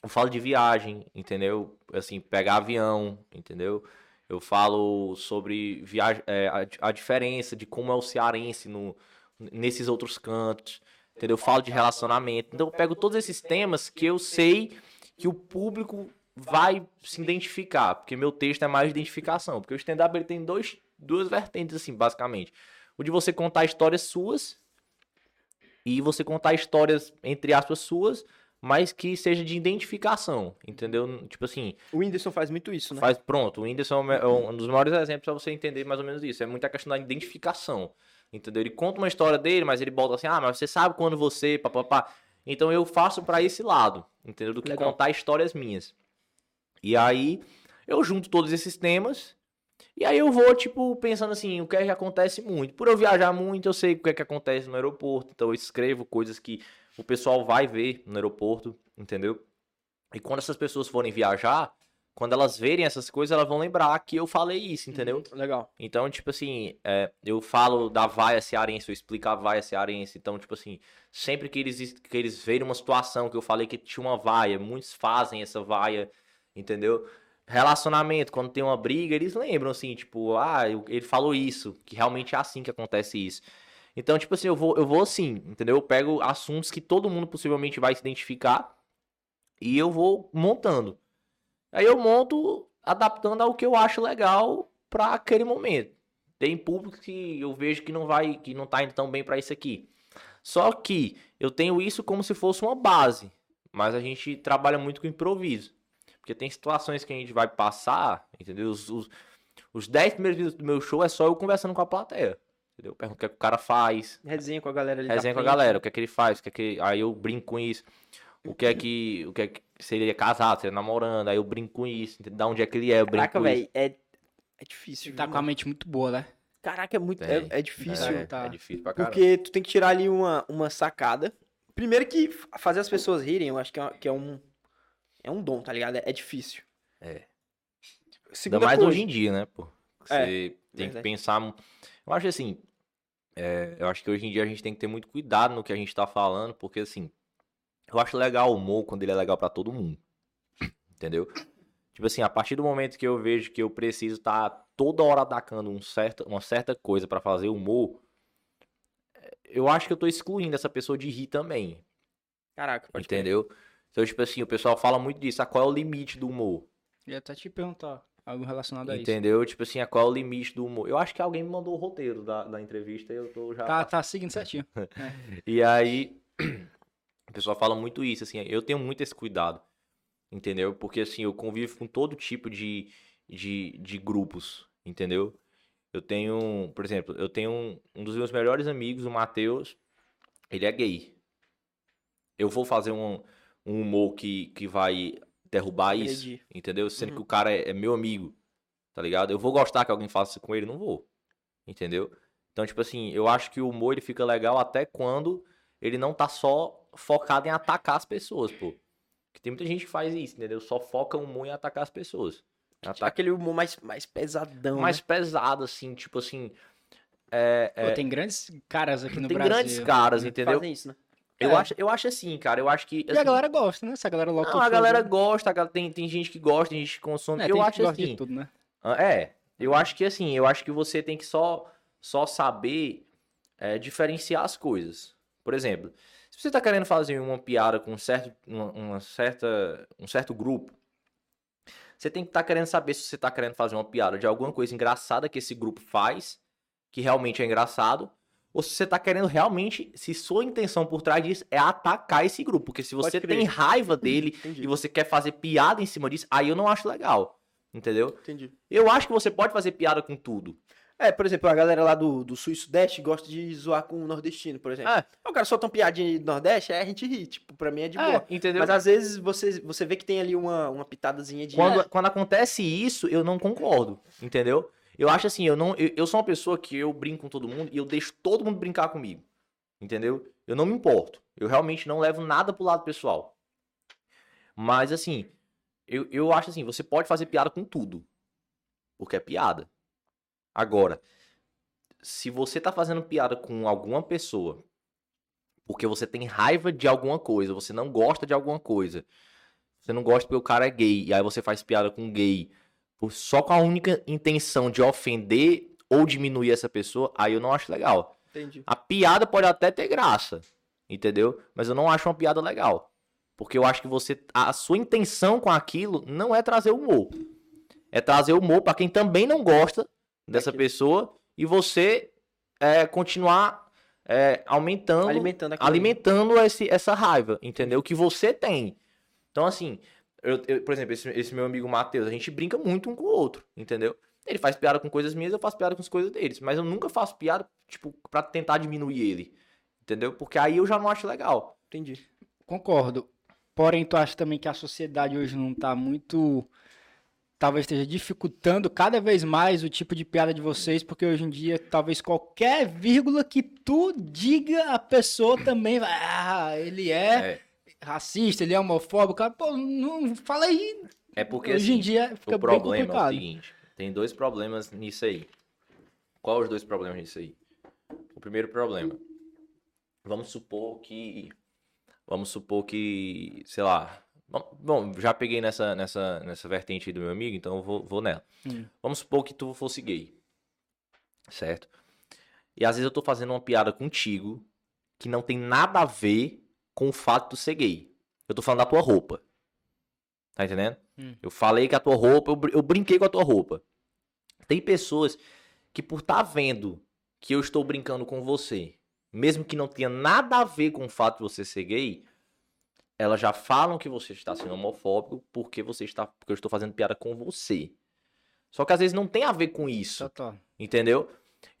eu falo de viagem, entendeu? Assim, pegar avião, entendeu? Eu falo sobre viagem, é, a, a diferença de como é o cearense no, nesses outros cantos, entendeu? Eu falo de relacionamento. Então eu pego todos esses temas que eu sei que o público vai se identificar, porque meu texto é mais de identificação, porque o stand-up tem dois, duas vertentes assim, basicamente. O de você contar histórias suas e você contar histórias entre aspas suas, mas que seja de identificação, entendeu? Tipo assim, O Whindersson faz muito isso, né? Faz, pronto, o Whindersson é é um dos maiores exemplos pra você entender mais ou menos isso. É muita questão da identificação. Entendeu? Ele conta uma história dele, mas ele bota assim: ah, mas você sabe quando você. Papapá. Então eu faço pra esse lado, entendeu? Do que Legal. contar histórias minhas. E aí eu junto todos esses temas. E aí eu vou, tipo, pensando assim, o que é que acontece muito. Por eu viajar muito, eu sei o que é que acontece no aeroporto. Então eu escrevo coisas que o pessoal vai ver no aeroporto, entendeu? E quando essas pessoas forem viajar, quando elas verem essas coisas, elas vão lembrar que eu falei isso, entendeu? Legal. Então, tipo assim, é, eu falo da vaia cearense, eu explico a vaia cearense. Então, tipo assim, sempre que eles, que eles verem uma situação que eu falei que tinha uma vaia, muitos fazem essa vaia, entendeu? Relacionamento, quando tem uma briga, eles lembram, assim, tipo, ah, ele falou isso, que realmente é assim que acontece isso. Então, tipo assim, eu vou, eu vou assim, entendeu? Eu pego assuntos que todo mundo possivelmente vai se identificar e eu vou montando. Aí eu monto adaptando ao que eu acho legal pra aquele momento. Tem público que eu vejo que não vai, que não tá indo tão bem pra isso aqui. Só que eu tenho isso como se fosse uma base, mas a gente trabalha muito com improviso. Porque tem situações que a gente vai passar, entendeu? Os 10 primeiros minutos do meu show é só eu conversando com a plateia. Entendeu? Eu pergunto o que, é que o cara faz, Resenha com a galera ali. resenha com a galera, o que é que ele faz, o que é que. Aí eu brinco com isso. O que é que. O que é que. Se ele é casado, se ele é namorando, aí eu brinco com isso, entendeu? Da onde é que ele é, eu brinco Caraca, com isso. é, é difícil. Tá viu, com a mente muito boa, né? Caraca, é muito. Tem. É, é difícil. É, tá. é difícil pra caramba. Porque tu tem que tirar ali uma, uma sacada. Primeiro que fazer as pessoas rirem, eu acho que é, que é um. É um dom, tá ligado? É, é difícil. É. Ainda mais coisa, hoje em dia, né, pô? Você É, tem verdade. que pensar. Eu acho assim. é, eu acho que hoje em dia a gente tem que ter muito cuidado no que a gente tá falando, porque assim. Eu acho legal o humor quando ele é legal pra todo mundo. (clears throat) Entendeu? Tipo assim, a partir do momento que eu vejo que eu preciso estar toda hora atacando um certa, uma certa coisa pra fazer humor, é, eu acho que eu tô excluindo essa pessoa de rir também. Caraca, pode entendeu? Então, tipo assim, o pessoal fala muito disso. Ah, qual é o limite do humor? Ia até te perguntar algo relacionado a isso. Entendeu? Tipo assim, qual é o limite do humor? Eu acho que alguém me mandou o roteiro da, da entrevista e eu tô já. Tá, tá seguindo certinho. (laughs) E aí, o pessoal fala muito isso, assim, eu tenho muito esse cuidado, entendeu? Porque assim, eu convivo com todo tipo de, de, de grupos, entendeu? Eu tenho, por exemplo, eu tenho um, um dos meus melhores amigos, o Matheus, ele é gay. Eu vou fazer um, um humor que, que vai derrubar isso, entendeu? Sendo Uhum. que o cara é, é meu amigo, tá ligado? Eu vou gostar que alguém faça isso com ele? Não vou, entendeu? Então, tipo assim, eu acho que o humor ele fica legal até quando ele não tá só focado em atacar as pessoas, pô. Porque tem muita gente que faz isso, entendeu? Só foca o humor em atacar as pessoas. Ataca Aquele humor mais, mais pesadão. mais né? pesado, assim, tipo assim. É, Pô, é, tem grandes caras aqui no tem Brasil. grandes caras, Que entendeu? Fazem isso, né? Eu, É. acho, eu acho assim, cara. Eu acho que. E a assim, galera gosta, né? Se a galera lota Não, a galera do- gosta, a gal- tem, tem gente que gosta, tem gente que consome. É, eu acho que assim. de tudo, né? É, eu acho que assim, eu acho que você tem que só, só saber é, diferenciar as coisas. Por exemplo, se você tá querendo fazer uma piada com um certo, uma, uma certa, um certo grupo, você tem que estar querendo saber se você tá querendo fazer uma piada de alguma coisa engraçada que esse grupo faz, que realmente é engraçado, ou se você tá querendo realmente, se sua intenção por trás disso é atacar esse grupo. Porque se você tem raiva dele Entendi. e você quer fazer piada em cima disso, aí eu não acho legal. Entendeu? Entendi. Eu acho que você pode fazer piada com tudo. É, por exemplo, a galera lá do, do Sul e Sudeste gosta de zoar com o nordestino, por exemplo. É. O cara solta uma piadinha de Nordeste, aí a gente ri. Tipo, pra mim é de boa. entendeu? Mas às vezes você, você vê que tem ali uma, uma pitadazinha de. quando, quando acontece isso, eu não concordo, entendeu? Eu acho assim, eu não. Eu, eu sou uma pessoa que eu brinco com todo mundo e eu deixo todo mundo brincar comigo. Entendeu? Eu não me importo. Eu realmente não levo nada pro lado pessoal. Mas assim, eu, eu acho assim, você pode fazer piada com tudo. Porque é piada. Agora, se você tá fazendo piada com alguma pessoa porque você tem raiva de alguma coisa, você não gosta de alguma coisa, você não gosta porque o cara é gay, e aí você faz piada com gay, só com a única intenção de ofender ou diminuir essa pessoa, aí eu não acho legal. Entendi. A piada pode até ter graça, entendeu? Mas eu não acho uma piada legal. Porque eu acho que você. A sua intenção com aquilo não é trazer humor. É trazer humor pra quem também não gosta dessa pessoa e você é, continuar é, aumentando, Alimentando alimentando esse, essa raiva, entendeu? Que você tem. Então, assim, eu, eu- por exemplo, esse, esse meu amigo Matheus, a gente brinca muito um com o outro, entendeu? Ele faz piada com coisas minhas, eu faço piada com as coisas deles. Mas eu nunca faço piada, tipo, pra tentar diminuir ele. Entendeu? Porque aí eu já não acho legal. Entendi. Concordo. Porém, tu acha também que a sociedade hoje não tá muito. Talvez esteja dificultando cada vez mais o tipo de piada de vocês, porque hoje em dia, talvez qualquer vírgula que tu diga, a pessoa também vai. Ah, ele é, racista, ele é homofóbico. Cara, Pô, não fala aí. É porque hoje em assim, dia fica o bem problema é o seguinte: tem dois problemas nisso aí. Qual os dois problemas nisso aí? O primeiro problema. Vamos supor que. Vamos supor que. Sei lá. Bom, Bom, já peguei nessa, nessa, nessa vertente aí do meu amigo, então eu vou, vou nela. Hum. Vamos supor que tu fosse gay. Certo? E às vezes eu tô fazendo uma piada contigo que não tem nada a ver com o fato de ser gay. Eu tô falando da tua roupa. Tá entendendo? Hum. Eu falei que a tua roupa, eu, eu brinquei com a tua roupa. Tem pessoas que por estar vendo que eu estou brincando com você, mesmo que não tenha nada a ver com o fato de você ser gay, elas já falam que você está sendo homofóbico porque você está, porque eu estou fazendo piada com você. Só que às vezes não tem a ver com isso. Total. Entendeu?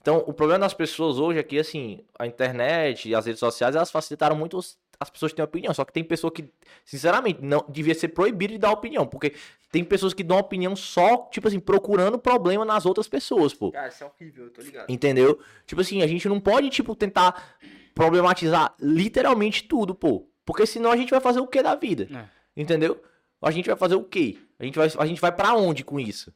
Então, o problema das pessoas hoje é que, assim, a internet e as redes sociais, elas facilitaram muito as pessoas terem opinião. Só que tem pessoa que, sinceramente, não devia ser proibido de dar opinião. Porque tem pessoas que dão opinião só, tipo assim, procurando problema nas outras pessoas, pô. Cara, isso é horrível, eu tô ligado. Entendeu? Tipo assim, a gente não pode, tipo, tentar problematizar literalmente tudo, pô. Porque senão a gente vai fazer o que da vida? É. Entendeu? A gente vai fazer o quê? A gente vai, a gente vai para onde com isso?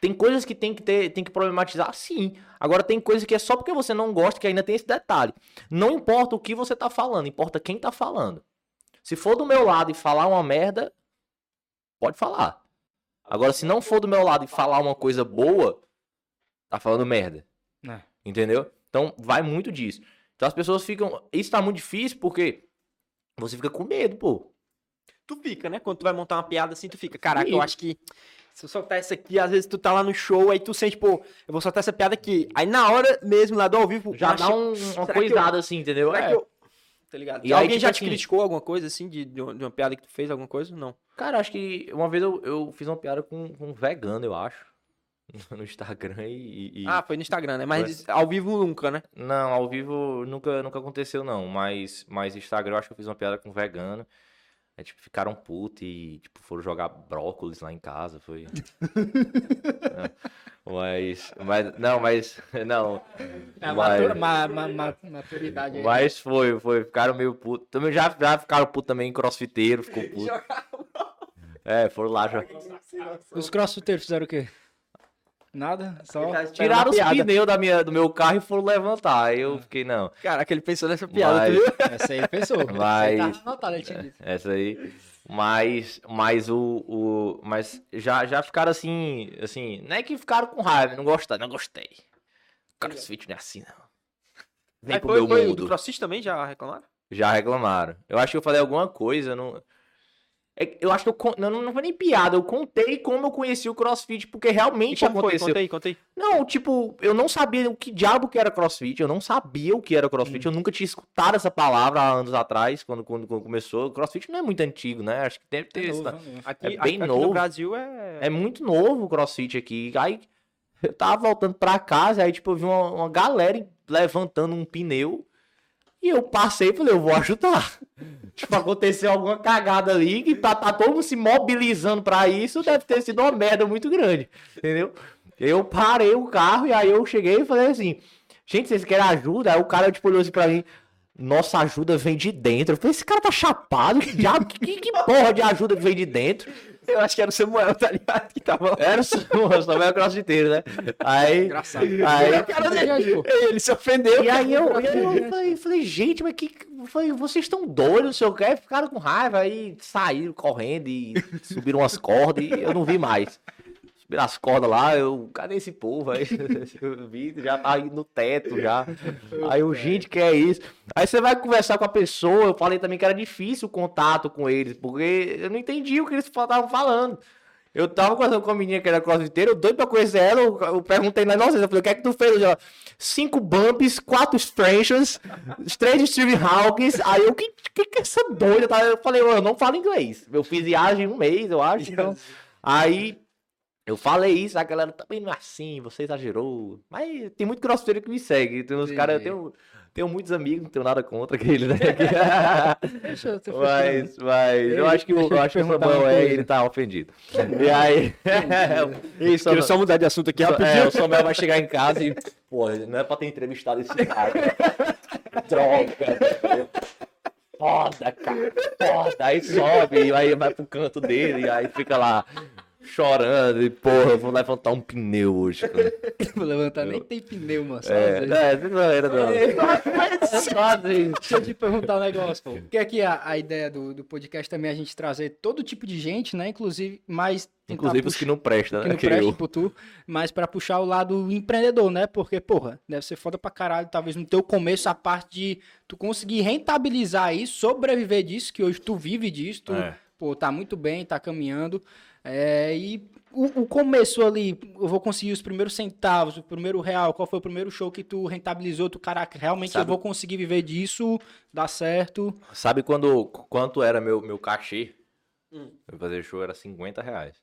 Tem coisas que tem que ter, tem que problematizar, sim. Agora tem coisas que é só porque você não gosta que ainda tem esse detalhe. Não importa o que você tá falando, importa quem tá falando. Se for do meu lado e falar uma merda, pode falar. Agora, se não for do meu lado e falar uma coisa boa, tá falando merda. É. Entendeu? Então, vai muito disso. Então, as pessoas ficam. Isso tá muito difícil porque você fica com medo, pô. Tu fica, né? Quando tu vai montar uma piada assim, tu fica, caraca, eu acho que se eu soltar essa aqui, às vezes tu tá lá no show, aí tu sente, pô, eu vou soltar essa piada aqui. Aí na hora mesmo, lá do ao vivo, Já dá um- uma coisada assim, entendeu? Será É. que eu... Tá ligado? E E aí, alguém tipo já te assim- criticou alguma coisa, assim, de, de uma piada que tu fez, alguma coisa? Não. Cara, acho que uma vez eu, eu fiz uma piada com, com um vegano, eu acho. (laughs) No Instagram e. e- Ah, foi no Instagram, né? Mas ao vivo nunca, né? Não, ao vivo nunca, nunca aconteceu, não. Mas, mas Instagram eu acho que eu fiz uma piada com vegano. Aí, tipo, ficaram putos e, tipo, foram jogar brócolis lá em casa, foi... (laughs) É. mas, mas, não, mas, não, É, mas, ma- ma- ma- maturidade aí. mas foi, foi, ficaram meio putos. Também já, já ficaram putos também, crossfiteiro, ficou puto. (laughs) É, foram lá já. Os crossfiteiros fizeram o quê? Nada? Só. Tá Tiraram os pneus da minha, do meu carro e foram levantar. Aí eu fiquei, não. Caraca, ele pensou nessa piada, Mas- viu? (laughs) Essa aí (laughs) ele pensou. Mas- Essa aí anotado, ele tinha dito. Essa aí. Mas, mas o, o. Mas já, já ficaram assim. Assim. Não é que ficaram com raiva, não gostaram, não gostei. Crossfit não é assim, não. Vem Aí pro foi, meu foi, do mundo. CrossFit também já reclamaram? Já reclamaram. Eu acho que eu falei alguma coisa, não. É, eu acho que eu. con- Não, não foi nem piada, eu contei como eu conheci o CrossFit, porque realmente aconteceu. Conta aí. Não, tipo, eu não sabia o que diabo que era CrossFit, eu não sabia o que era CrossFit, eu nunca tinha escutado essa palavra há anos atrás, quando, quando, quando começou. CrossFit não é muito antigo, né? Acho que deve ter. É esse- novo, é novo. Aqui, É bem aqui, aqui novo. no Brasil é... É muito novo o CrossFit aqui. Aí eu tava voltando pra casa, aí tipo, eu vi uma, uma galera levantando um pneu. E eu passei e falei, eu vou ajudar. (laughs) tipo, aconteceu alguma cagada ali que tá, tá todo mundo se mobilizando pra isso, deve ter sido uma merda muito grande. Entendeu? Eu parei o carro e aí eu cheguei e falei assim, gente, vocês querem ajuda? Aí o cara, tipo, olhou assim pra mim, nossa ajuda vem de dentro. Eu falei, esse cara tá chapado, que diabo, que, que porra de ajuda que vem de dentro? Eu acho que era o Samuel, tá ligado? Que tava lá. Era o Samuel, Samuel crossfiteiro, né? Aí, Engraçado. aí, Cara dele. Ele se ofendeu. E aí eu, eu falei, falei, gente, mas que. Falei, vocês estão doidos, não sei o que. Ficaram com raiva, aí saíram correndo e subiram umas cordas e eu não vi mais. Subiram as cordas lá, eu. Cadê esse povo? Aí (laughs) eu vi, já tá aí no teto já. (laughs) Aí eu, gente, que é isso? Aí você vai conversar com a pessoa, eu falei também que era difícil o contato com eles, porque eu não entendi o que eles estavam falando. Eu tava conversando com a menina que era crossfiteira, eu doido pra conhecer ela, eu, eu perguntei na nossa, eu falei, o que é que tu fez? Ela, cinco bumps, quatro extensions, três Steve Hawkins, aí eu, que, que que é essa doida? tá? Eu falei, "Ô, eu não falo inglês, eu fiz viagem um mês, eu acho, então... Aí, eu falei isso, a galera também não é assim, você exagerou, mas tem muito crossfiteiro que me segue, tem uns caras, eu tenho... Tenho muitos amigos, não tenho nada contra aquele, né? (laughs) Deixa eu Mas, mas eu acho que, eu eu acho que o Samuel é, ele tá ofendido. E aí. Isso, (laughs) quero só mudar de assunto aqui É, rapidinho. o Samuel vai chegar em casa e. (laughs) Pô, não é pra ter entrevistado esse cara. Droga. Foda, cara. Foda. Aí sobe, e aí vai pro canto dele, e aí fica lá chorando. E, porra, eu vou levantar um pneu hoje. Cara. (laughs) Vou levantar, nem tem pneu, mano. só É, vezes. não, é, não era, não. É só. Deixa eu te perguntar um negócio, pô. Porque aqui a, a ideia do, do podcast também é a gente trazer todo tipo de gente, né? Inclusive, mais. Inclusive os que não prestam, que né? não Que presta, eu. tipo tu, mas pra puxar o lado empreendedor, né? Porque, porra, deve ser foda pra caralho, talvez no teu começo, a parte de tu conseguir rentabilizar isso, sobreviver disso, que hoje tu vive disso, tu, É. pô, tá muito bem, tá caminhando, é, e o, o começo ali, eu vou conseguir os primeiros centavos, o primeiro real, qual foi o primeiro show que tu rentabilizou, tu, caraca, realmente Sabe- eu vou conseguir viver disso, dá certo, Sabe quando, quanto era meu, meu cachê? Hum. Eu fazer show era 50 reais.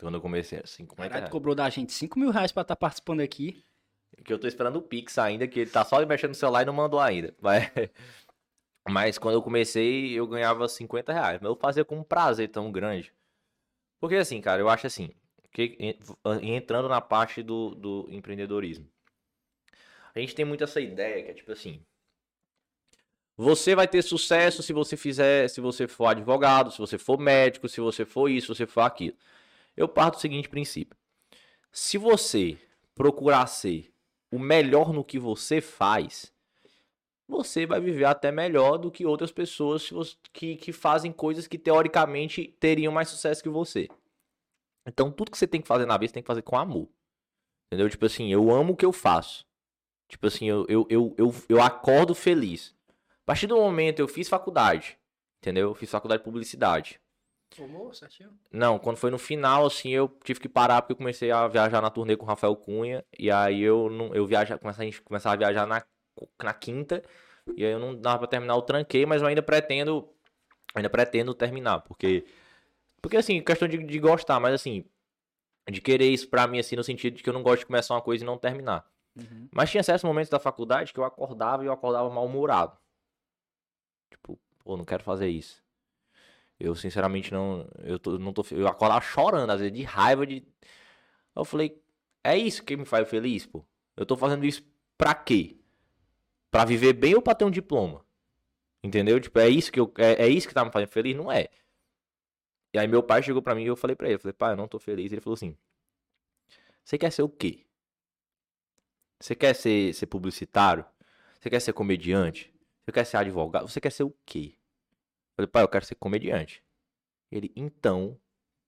Quando eu comecei, era 50 caralho, reais. cobrou da gente 5 mil reais pra estar participando aqui, Que eu tô esperando o Pix ainda, que ele tá só mexendo no celular e não mandou ainda. (laughs) Mas, mas quando eu comecei, eu ganhava 50 reais. Mas eu fazia com um prazer tão grande. Porque assim, cara, eu acho assim, que en- entrando na parte do, do empreendedorismo. A gente tem muito essa ideia que é tipo assim. Você vai ter sucesso se você fizer, se você for advogado, se você for médico, se você for isso, se você for aquilo. Eu parto do seguinte princípio. Se você procurar ser o melhor no que você faz, você vai viver até melhor do que outras pessoas que, que fazem coisas que teoricamente teriam mais sucesso que você. Então, tudo que você tem que fazer na vida, você tem que fazer com amor. Entendeu? Tipo assim, eu amo o que eu faço. Tipo assim, eu, eu, eu, eu, eu acordo feliz. A partir do momento eu fiz faculdade, entendeu? Eu fiz faculdade de publicidade. Formou, certinho? Não, quando foi no final, assim, eu tive que parar porque eu comecei a viajar na turnê com o Rafael Cunha. E aí eu não, eu viaja, começava, a gente começava a viajar na, na quinta. E aí eu não dava pra terminar, eu tranquei, mas eu ainda pretendo. Ainda pretendo terminar, porque. Porque assim, questão de, de gostar, mas assim. De querer isso pra mim, assim, no sentido de que eu não gosto de começar uma coisa e não terminar. Uhum. Mas tinha certos momentos da faculdade que eu acordava e eu acordava mal-humorado. Tipo, pô, não quero fazer isso. Eu, sinceramente, não. Eu, tô, não tô. Eu acordava chorando, às vezes, de raiva de. Eu falei, é isso que me faz feliz, pô. Eu tô fazendo isso pra quê? Pra viver bem ou pra ter um diploma? Entendeu? Tipo, é isso que eu. É, é isso que tá me fazendo feliz? Não é. E aí meu pai chegou pra mim e eu falei pra ele, eu falei, pai, eu não tô feliz. Ele falou assim: Você quer ser o quê? Você quer ser, ser publicitário? Você quer ser comediante? Você quer ser advogado? Você quer ser o quê? Eu falei, pai, eu quero ser comediante. Ele, então,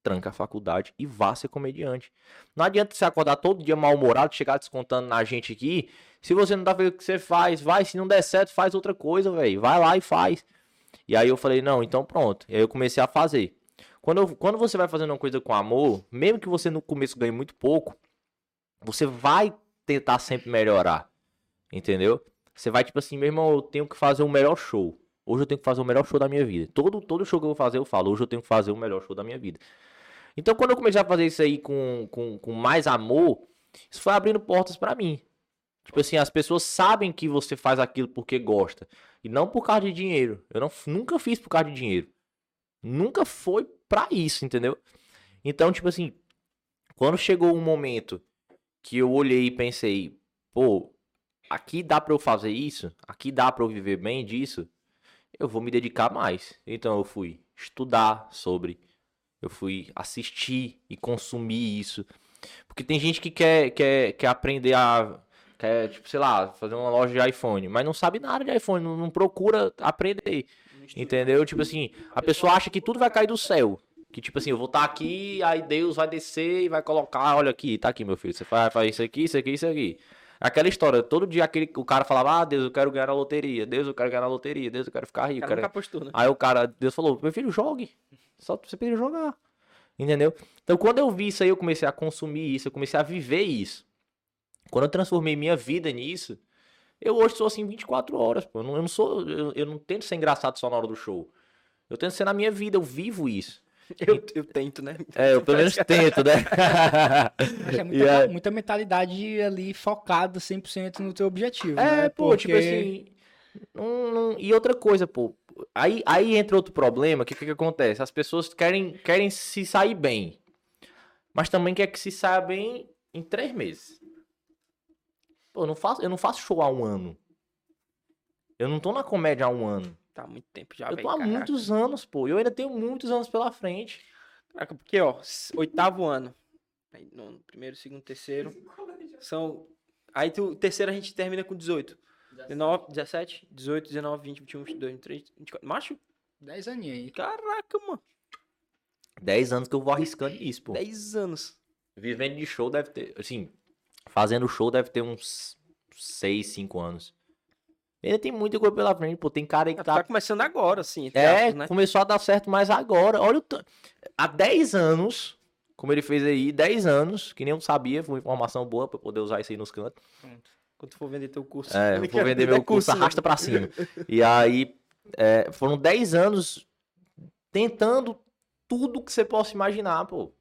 tranca a faculdade e vá ser comediante. Não adianta você acordar todo dia mal-humorado, chegar descontando na gente aqui. Se você não tá vendo o que você faz, vai. Se não der certo, faz outra coisa, velho. Vai lá e faz. E aí eu falei, não, então pronto. E aí eu comecei a fazer. Quando, eu- quando você vai fazendo uma coisa com amor, mesmo que você no começo ganhe muito pouco, você vai tentar sempre melhorar. Entendeu? Você vai tipo assim, meu irmão, eu tenho que fazer o melhor show. Hoje eu tenho que fazer o melhor show da minha vida. Todo, todo show que eu vou fazer, eu falo, hoje eu tenho que fazer o melhor show da minha vida. Então, quando eu comecei a fazer isso aí com, com, com mais amor, isso foi abrindo portas pra mim. Tipo assim, as pessoas sabem que você faz aquilo porque gosta. E não por causa de dinheiro. Eu não, nunca fiz por causa de dinheiro. Nunca foi pra isso, entendeu? Então, tipo assim, Quando chegou um momento que eu olhei e pensei, pô, aqui dá pra eu fazer isso? Aqui dá pra eu viver bem disso? Eu vou me dedicar mais. Então eu fui estudar sobre, eu fui assistir e consumir isso. Porque tem gente que quer, quer, quer aprender a. Quer, tipo, sei lá, fazer uma loja de iPhone, mas não sabe nada de iPhone, não, não procura aprender. Entendeu? Tipo assim, a pessoa acha que tudo vai cair do céu. Que tipo assim, eu vou estar aqui, aí Deus vai descer e vai colocar, olha aqui, tá aqui, meu filho. Você faz, faz isso aqui, isso aqui, isso aqui. Aquela história, todo dia aquele, o cara falava, ah, Deus, eu quero ganhar na loteria, Deus, eu quero ganhar na loteria, Deus, eu quero ficar rico. cara quero- apostou, né? Aí o cara, Deus falou, meu filho, jogue. Só você precisa jogar. Entendeu? Então quando eu vi isso aí, eu comecei a consumir isso, eu comecei a viver isso. Quando eu transformei minha vida nisso, eu hoje sou assim 24 horas, pô. Eu não, eu não sou. Eu, eu não tento ser engraçado só na hora do show. Eu tento ser na minha vida, eu vivo isso. (laughs) Eu, eu tento, né? É, eu pelo menos tento, né? (laughs) Acho que é muita, aí- muita mentalidade ali focada 100% no teu objetivo, É, né? pô, tipo Porque- assim. não- não- E outra coisa, pô. Aí, aí entra outro problema, que o que, que acontece? As pessoas querem, querem se sair bem. Mas também quer que se saia bem em três meses. Pô, eu não faço, eu não faço show há um ano. Eu não tô na comédia há um ano. Tá há muito tempo já, eu tô há caraca. muitos anos, pô. Eu ainda tenho muitos anos pela frente. Caraca, porque, ó, oitavo ano. Aí, nono, primeiro, segundo, terceiro. São. Aí tu, terceiro a gente termina com 18. 19, 17, 18, 19, 20, 21, 22, 23, 24. Macho? 10 aninhos aí. Caraca, mano. Dez anos que eu vou arriscando isso, pô. 10 anos. Vivendo de show deve ter, assim, fazendo show deve ter uns 6, 5 anos. Ainda tem muita coisa pela frente, pô. Tem cara aí que Tá, tá. começando agora, assim. É, aspas, né? começou a dar certo mais agora. Olha o. ta- Há 10 anos, como ele fez aí, 10 anos, que nem eu sabia, foi uma informação boa pra eu poder usar isso aí nos cantos. Quando tu for vender teu curso. É, (laughs) eu vou vender meu curso, né? arrasta pra cima. (laughs) E aí, é, foram 10 anos tentando tudo que você possa imaginar, pô.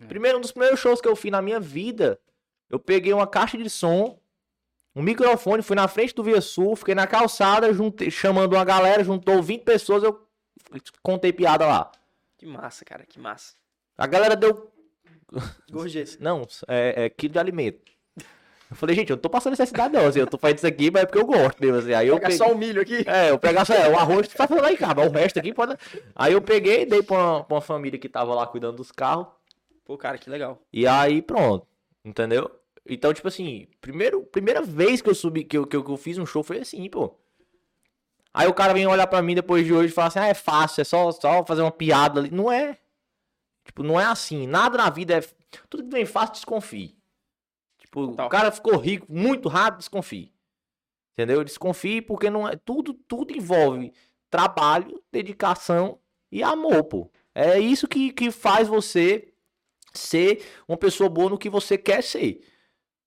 É. Primeiro, um dos primeiros shows que eu fiz na minha vida, eu peguei uma caixa de som, um microfone, fui na frente do Via Sul, fiquei na calçada, juntei, chamando uma galera, juntou 20 pessoas, eu contei piada lá. Que massa, cara, que massa. A galera deu, Gorjeta. não, é, é quilo de alimento. Eu falei, gente, eu não tô passando necessidade não, assim, eu tô fazendo isso aqui, mas é porque eu gosto mesmo, assim. Aí eu peguei- só o milho aqui. É, eu pegar só, é, o arroz tu tá falando aí, cara, mas o resto aqui pode. Aí eu peguei, dei pra uma, pra uma família que tava lá cuidando dos carros. Pô, cara, que legal. E aí pronto. Entendeu? Então, tipo assim, primeiro, primeira vez que eu subi, que eu, que eu, que eu fiz um show foi assim, pô. Aí o cara vem olhar pra mim depois de hoje e fala assim: ah, é fácil, é só, só fazer uma piada ali. Não é. Tipo, não é assim. Nada na vida é. Tudo que vem fácil, desconfie. Tipo, Total. o cara ficou rico muito rápido, desconfie. Entendeu? Desconfie porque não é. Tudo, tudo envolve trabalho, dedicação e amor, pô. É isso que, que faz você ser uma pessoa boa no que você quer ser.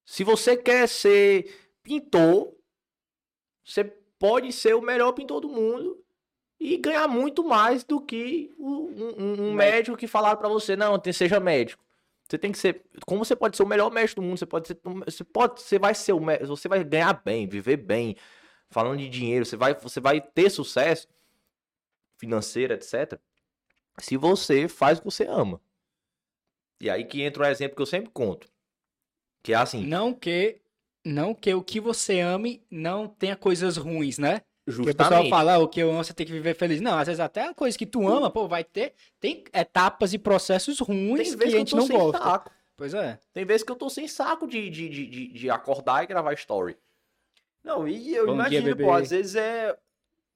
Se você quer ser pintor, você pode ser o melhor pintor do mundo e ganhar muito mais do que um, um- um médico que falaram pra você, não, seja médico. Você tem que ser, como você pode ser o melhor médico do mundo, você pode ser, você pode, você vai ser o mé- você vai ganhar bem, viver bem, falando de dinheiro, você vai, você vai ter sucesso financeiro, etc. Se você faz o que você ama. E aí que entra o exemplo que eu sempre conto. Que é assim, Não que, não que o que você ame não tenha coisas ruins, né? Porque o pessoal justamente. fala, ah, o que eu amo você tem que viver feliz. Não, às vezes até a coisa que tu ama, pô, vai ter, tem etapas e processos ruins Tem que vezes a que eu gente tô não sem gosta. saco. Pois é. Tem vezes que eu tô sem saco de, de, de, de, de acordar e gravar story. Não, e eu Bom dia, imagino, bebê. pô, às vezes é.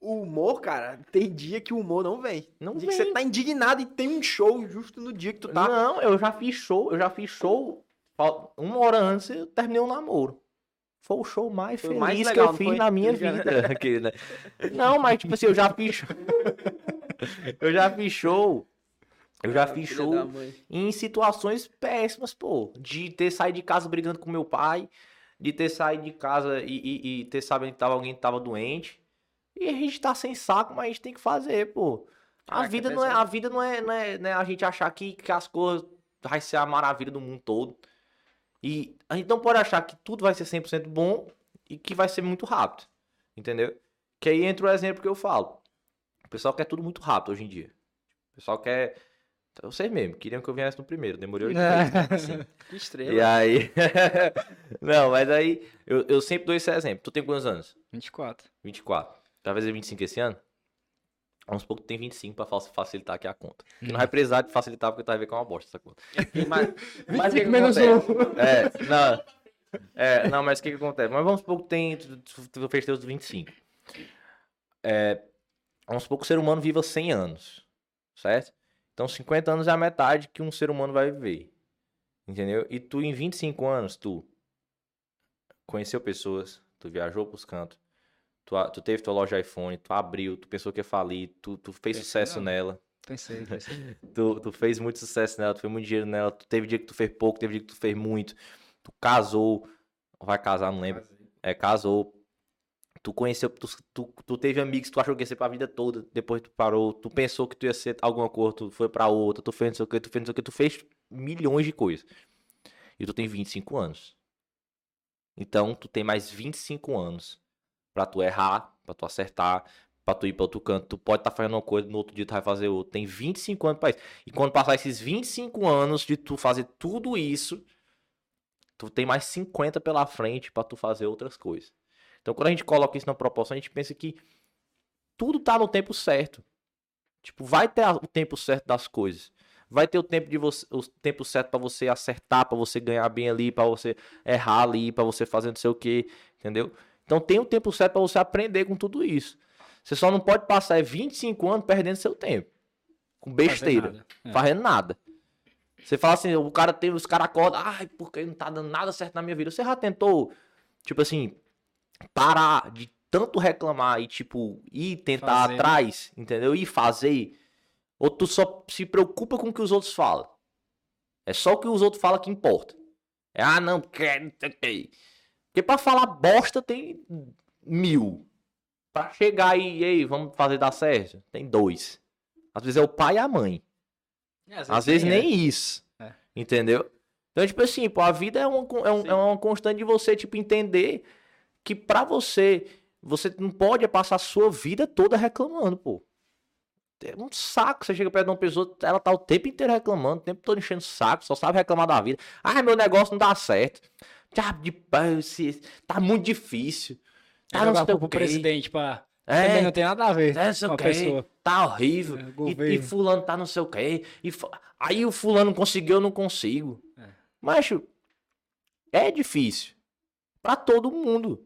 O humor, cara, tem dia que o humor não vem. Não dia que vem. você tá indignado e tem um show justo no dia que tu tá. Não, eu já fiz show, eu já fiz show. Uma hora antes eu terminei um namoro. Foi o show mais Foi feliz mais que legal, eu não fiz foi? na minha vida. Né? (laughs) Não, mas tipo assim, eu já fiz (laughs) eu já fiz show. Eu já Ah, fiz show em situações péssimas, pô. De ter saído de casa brigando com meu pai, de ter saído de casa e, e- e ter sabendo que tava, alguém que tava doente. E a gente tá sem saco, mas a gente tem que fazer, pô. A Caraca, vida é não é, a vida não é, não é, não é a gente achar que, que as coisas vai ser a maravilha do mundo todo. E a gente não pode achar que tudo vai ser 100% bom e que vai ser muito rápido. Entendeu? Que aí entra o exemplo que eu falo. O pessoal quer tudo muito rápido hoje em dia. O pessoal quer Vocês mesmo, queriam que eu viesse no primeiro, demorei oito meses. assim. (laughs) Que E estrela. aí. (laughs) não, mas aí, eu, eu sempre dou esse exemplo. Tu tem quantos anos? 24. 24. Vai fazer 25 esse ano? Vamos supor que tu tem 25 pra fa- facilitar aqui a conta. Que não vai precisar de facilitar porque tu vai ver que é uma bosta essa conta. Mas, (laughs) mas o que que menos acontece? É, não. É, não, mas o que que acontece? Mas vamos supor que tem, tu, tu- tu fez teus 25. É, vamos supor que o ser humano viva 100 anos, certo? Então 50 anos é a metade que um ser humano vai viver. Entendeu? E tu em 25 anos, tu conheceu pessoas, tu viajou pros cantos, tu, tu teve tua loja iPhone, tu abriu, tu pensou que ia falir, tu, tu fez Pensei sucesso não. nela. Pensei, pensei. (laughs) Tu, tu fez muito sucesso nela, tu fez muito dinheiro nela, tu teve dia que tu fez pouco, teve dia que tu fez muito. Tu casou, vai casar, não lembro. É, casou. Tu conheceu, tu, tu, tu teve amigos tu achou que ia ser pra vida toda, depois tu parou, tu pensou que tu ia ser alguma coisa, tu foi pra outra, tu fez não sei o que, tu fez não sei o que, tu fez milhões de coisas. E tu tem 25 anos. Então, tu tem mais 25 anos pra tu errar, pra tu acertar, pra tu ir pra outro canto. Tu pode estar fazendo uma coisa, no outro dia tu vai fazer outra. Tem 25 anos pra isso. E quando passar esses 25 anos de tu fazer tudo isso, tu tem mais 50 pela frente pra tu fazer outras coisas. Então, quando a gente coloca isso na proporção, a gente pensa que tudo tá no tempo certo. Tipo, vai ter o tempo certo das coisas. Vai ter o tempo de você, o tempo certo pra você acertar, pra você ganhar bem ali, pra você errar ali, pra você fazer não sei o que, entendeu? Então tem o tempo certo pra você aprender com tudo isso. Você só não pode passar é 25 anos perdendo seu tempo com besteira nada. É. fazendo nada. Você fala assim, o cara tem, os caras acordam, ai, porque não tá dando nada certo na minha vida. Você já tentou, tipo assim, parar de tanto reclamar e, tipo, ir tentar Fazer, atrás, entendeu? E fazer. Ou tu só se preocupa com o que os outros falam. É só o que os outros falam que importa. É, ah, não, porque Porque pra falar bosta tem mil. Pra chegar e, ei, vamos fazer dar certo, tem dois. Às vezes é o pai e a mãe. Às vezes é. nem isso. É. Entendeu? Então, tipo assim, pô, a vida é uma, é, um- é uma constante de você, tipo, entender que pra você, você não pode passar a sua vida toda reclamando, pô. É um saco. Você chega perto de uma pessoa, ela tá o tempo inteiro reclamando, o tempo todo enchendo o saco, só sabe reclamar da vida. Ah, meu negócio não dá certo. Diabo de esse- tá muito difícil. Tá Tá não sei o pro presidente pra... É, Também não tem nada a ver é, não sei com o a pessoa. Tá horrível. É, e, e fulano tá não sei o quê. E aí o fulano conseguiu, eu não consigo. É. Macho, é difícil. Pra todo mundo.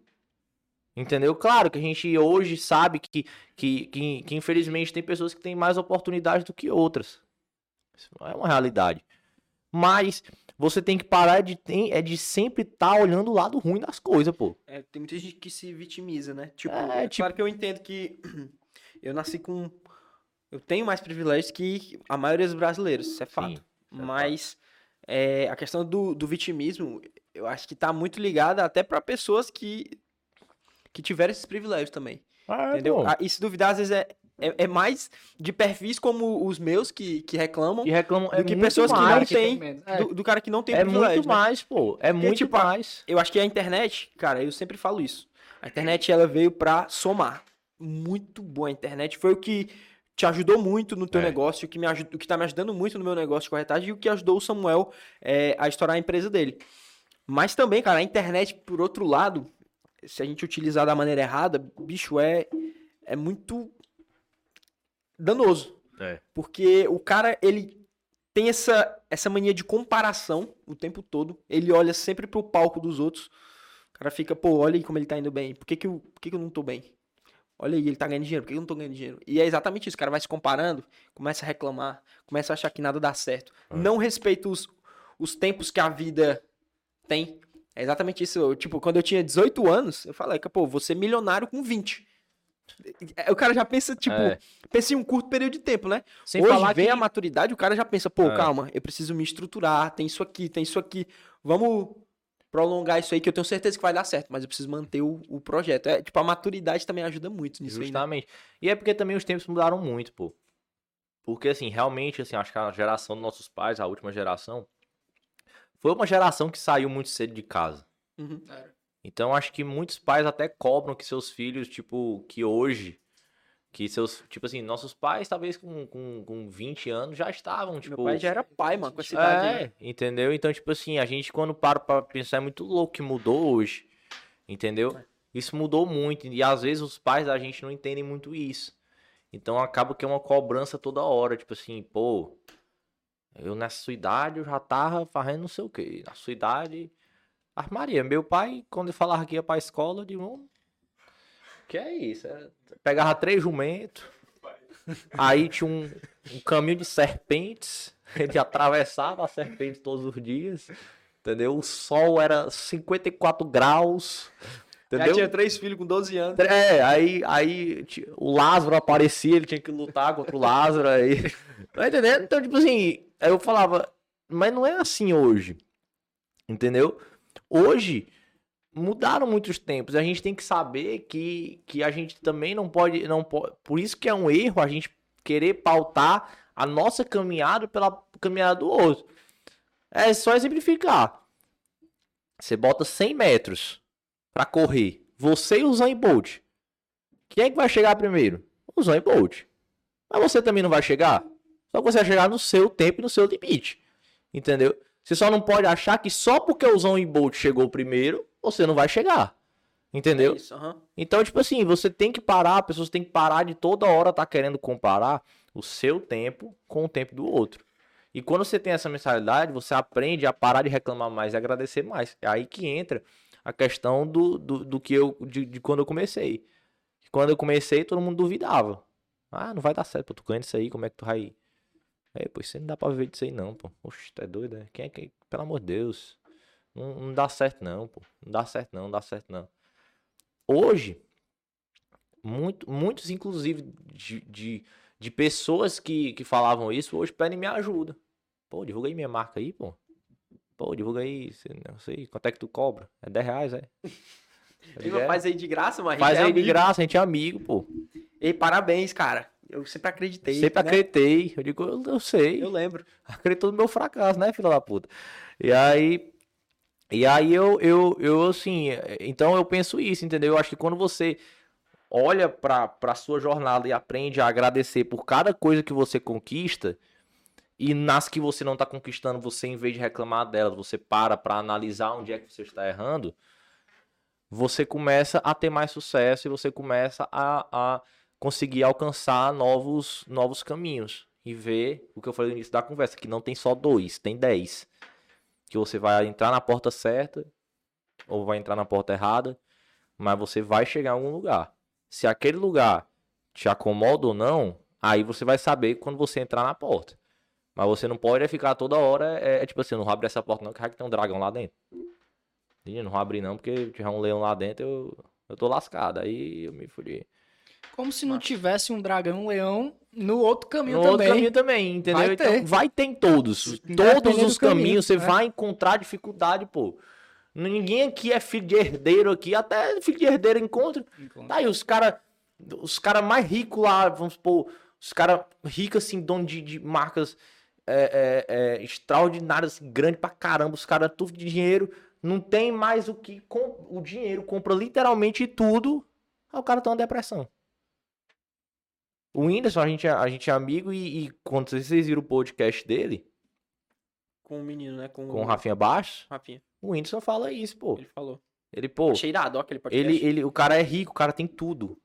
Entendeu? Claro que a gente hoje sabe que, que, que, que infelizmente tem pessoas que têm mais oportunidades do que outras. Isso é uma realidade. Mas você tem que parar de, tem, é de sempre estar olhando o lado ruim das coisas, pô. É, tem muita gente que se vitimiza, né? Tipo, É, é, claro que eu entendo que (clears throat) eu nasci com. Eu tenho mais privilégios que a maioria dos brasileiros, isso é fato. Sim, é Mas é, a questão do, do vitimismo, eu acho que tá muito ligada até para pessoas que, que tiveram esses privilégios também. entendeu? pô. Ah, E se duvidar, às vezes é, é, é mais de perfis como os meus que, que reclamam E reclamam do é que pessoas que não têm. É. Do, do cara que não tem É muito né? mais, pô. É muito tipo, mais. Eu acho que a internet, cara, eu sempre falo isso. A internet ela veio pra somar. Muito boa a internet. Foi o que te ajudou muito no teu É. negócio, o que, me ajuda, o que tá me ajudando muito no meu negócio de corretagem e o que ajudou o Samuel é, a estourar a empresa dele. Mas também, cara, a internet, por outro lado, se a gente utilizar da maneira errada, bicho, é, é muito danoso. É. Porque o cara, ele tem essa, essa mania de comparação o tempo todo. Ele olha sempre pro palco dos outros. O cara fica, pô, olha aí como ele tá indo bem. Por que, que, eu, por que, que eu não tô bem? Olha aí, ele tá ganhando dinheiro. Por que, eu não tô ganhando dinheiro? E é exatamente isso. O cara vai se comparando, começa a reclamar, começa a achar que nada dá certo. É. Não respeita os, os tempos que a vida tem. É exatamente isso. Eu, tipo, quando eu tinha 18 anos, eu falei, pô, vou ser milionário com 20. O cara já pensa, tipo, É. pensa em um curto período de tempo, né? Sem Hoje falar vem que... a maturidade, o cara já pensa, pô, É. calma, eu preciso me estruturar, tem isso aqui, tem isso aqui. Vamos prolongar isso aí que eu tenho certeza que vai dar certo, mas eu preciso manter o, o projeto. É, tipo, a maturidade também ajuda muito nisso aí, né? Justamente. E é porque também os tempos mudaram muito, pô. Porque, assim, realmente, assim, acho que a geração dos nossos pais, a última geração, foi uma geração que saiu muito cedo de casa. Uhum. Então, acho que muitos pais até cobram que seus filhos, tipo, que hoje Que seus, tipo assim, nossos pais, talvez com, com, com 20 anos, já estavam, tipo. Meu pai já era pai, mano, com essa idade. É, né? entendeu? Então, tipo assim, a gente quando para pra pensar é muito louco que mudou hoje. Entendeu? É. Isso mudou muito. E às vezes os pais da gente não entendem muito isso. Então acaba que é uma cobrança toda hora. Tipo assim, pô, eu nessa sua idade eu já tava fazendo não sei o quê. Na sua idade. Ah, Maria, meu pai, quando ele falava que ia pra escola, eu digo, "Hum, que é isso? É- Pegava três jumentos. Aí tinha um, um caminho de serpentes. (laughs) Ele atravessava a serpente todos os dias. Entendeu? O sol era 54 graus. Já Entendeu? tinha três filhos com 12 anos. É, aí, aí o Lázaro aparecia, ele tinha que lutar contra o Lázaro. Aí, tá entendendo? Então, tipo assim, aí eu falava, mas não é assim hoje. Entendeu? Hoje mudaram muitos tempos. A gente tem que saber que, que a gente também não pode, não pode. Por isso que é um erro a gente querer pautar a nossa caminhada pela caminhada do outro. É só exemplificar. Você bota 100 metros pra correr. Você e o Zayn Bolt. Quem é que vai chegar primeiro? O Zayn Bolt. Mas você também não vai chegar? Só que você vai chegar no seu tempo e no seu limite. Entendeu? Você só não pode achar que só porque o Zayn Bolt chegou primeiro, você não vai chegar. Entendeu? É isso, aham. Então, tipo assim, você tem que parar, as pessoas têm que parar de toda hora estar querendo comparar o seu tempo com o tempo do outro. E quando você tem essa mentalidade, você aprende a parar de reclamar mais e agradecer mais. É aí que entra a questão do, do, do que eu, de, de quando eu comecei. Quando eu comecei, todo mundo duvidava. Ah, não vai dar certo, pô, tu ganha isso aí, como é que tu vai... É, pô, isso aí não dá pra viver disso aí não, pô. Oxe, é doido, é? Quem é que... Pelo amor de Deus. Não, não dá certo não, pô. Não dá certo não, não dá certo não. Hoje, muito, muitos, inclusive, de, de, de pessoas que, que falavam isso, hoje pedem minha ajuda. Pô, divulga aí minha marca aí, pô. Pô, divulga aí, não sei, quanto é que tu cobra? É 10 reais, é? É. Faz aí de graça, mas Faz é aí de amigo. graça, a gente é amigo, pô. Ei, parabéns, cara. Eu sempre acreditei. Sempre né? acreditei. Eu digo, eu, eu sei. Eu lembro. acreditou no meu fracasso, né, filha da puta? E aí. E aí eu, eu, eu assim. Então eu penso isso, entendeu? Eu acho que quando você olha pra, pra sua jornada e aprende a agradecer por cada coisa que você conquista. E nas que você não tá conquistando, você, em vez de reclamar delas, você para pra analisar onde é que você está errando. Você começa a ter mais sucesso e você começa a, a conseguir alcançar novos, novos caminhos. E ver o que eu falei no início da conversa, que não tem só dois, tem dez. Que você vai entrar na porta certa ou vai entrar na porta errada, mas você vai chegar em algum lugar. Se aquele lugar te acomoda ou não, aí você vai saber quando você entrar na porta. Mas você não pode ficar toda hora, é, é tipo assim, não abre essa porta não, que tem um dragão lá dentro. Não abrir não, porque tiver um leão lá dentro, eu, eu tô lascado. Aí eu me fudi. Como se não tivesse um dragão, um leão no outro caminho No também. outro caminho também, entendeu? Vai Então, ter. vai ter em todos. Todos do os caminho, caminhos você né? vai encontrar dificuldade, pô. Ninguém aqui é filho de herdeiro aqui, até filho de herdeiro encontra. Tá aí, os caras os cara mais ricos lá, vamos supor, os caras ricos assim, dono de, de marcas é, é, é, extraordinárias, assim, grande pra caramba, os caras tudo de dinheiro, não tem mais o que, com, o dinheiro compra literalmente tudo, aí o cara tá uma depressão. O Whindersson, a gente, é- a gente é amigo e, e quando vocês viram o podcast dele, Com o menino, né? Com, com o Rafinha Baixo, Rafinha. o Whindersson fala isso, pô. Ele falou. Ele, pô, Achei irado, ó, aquele podcast. ele, ele, o cara é rico, o cara tem tudo.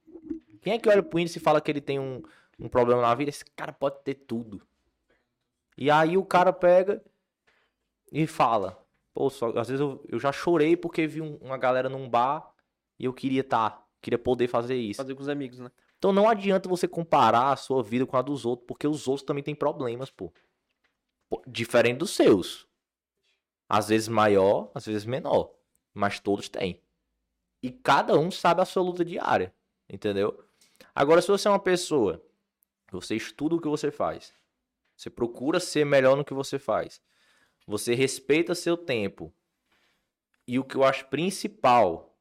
Quem é que olha pro Whindersson e fala que ele tem um, um problema na vida? Esse cara pode ter tudo. E aí o cara pega e fala. Pô, só, às vezes eu, eu já chorei porque vi um- uma galera num bar e eu queria estar, queria poder fazer isso. Fazer com os amigos, né? Então não adianta você comparar a sua vida com a dos outros, porque os outros também têm problemas, pô. Diferente dos seus. Às vezes maior, às vezes menor. Mas todos têm. E cada um sabe a sua luta diária. Entendeu? Agora, se você é uma pessoa, você estuda o que você faz, você procura ser melhor no que você faz, você respeita seu tempo, e o que eu acho principal,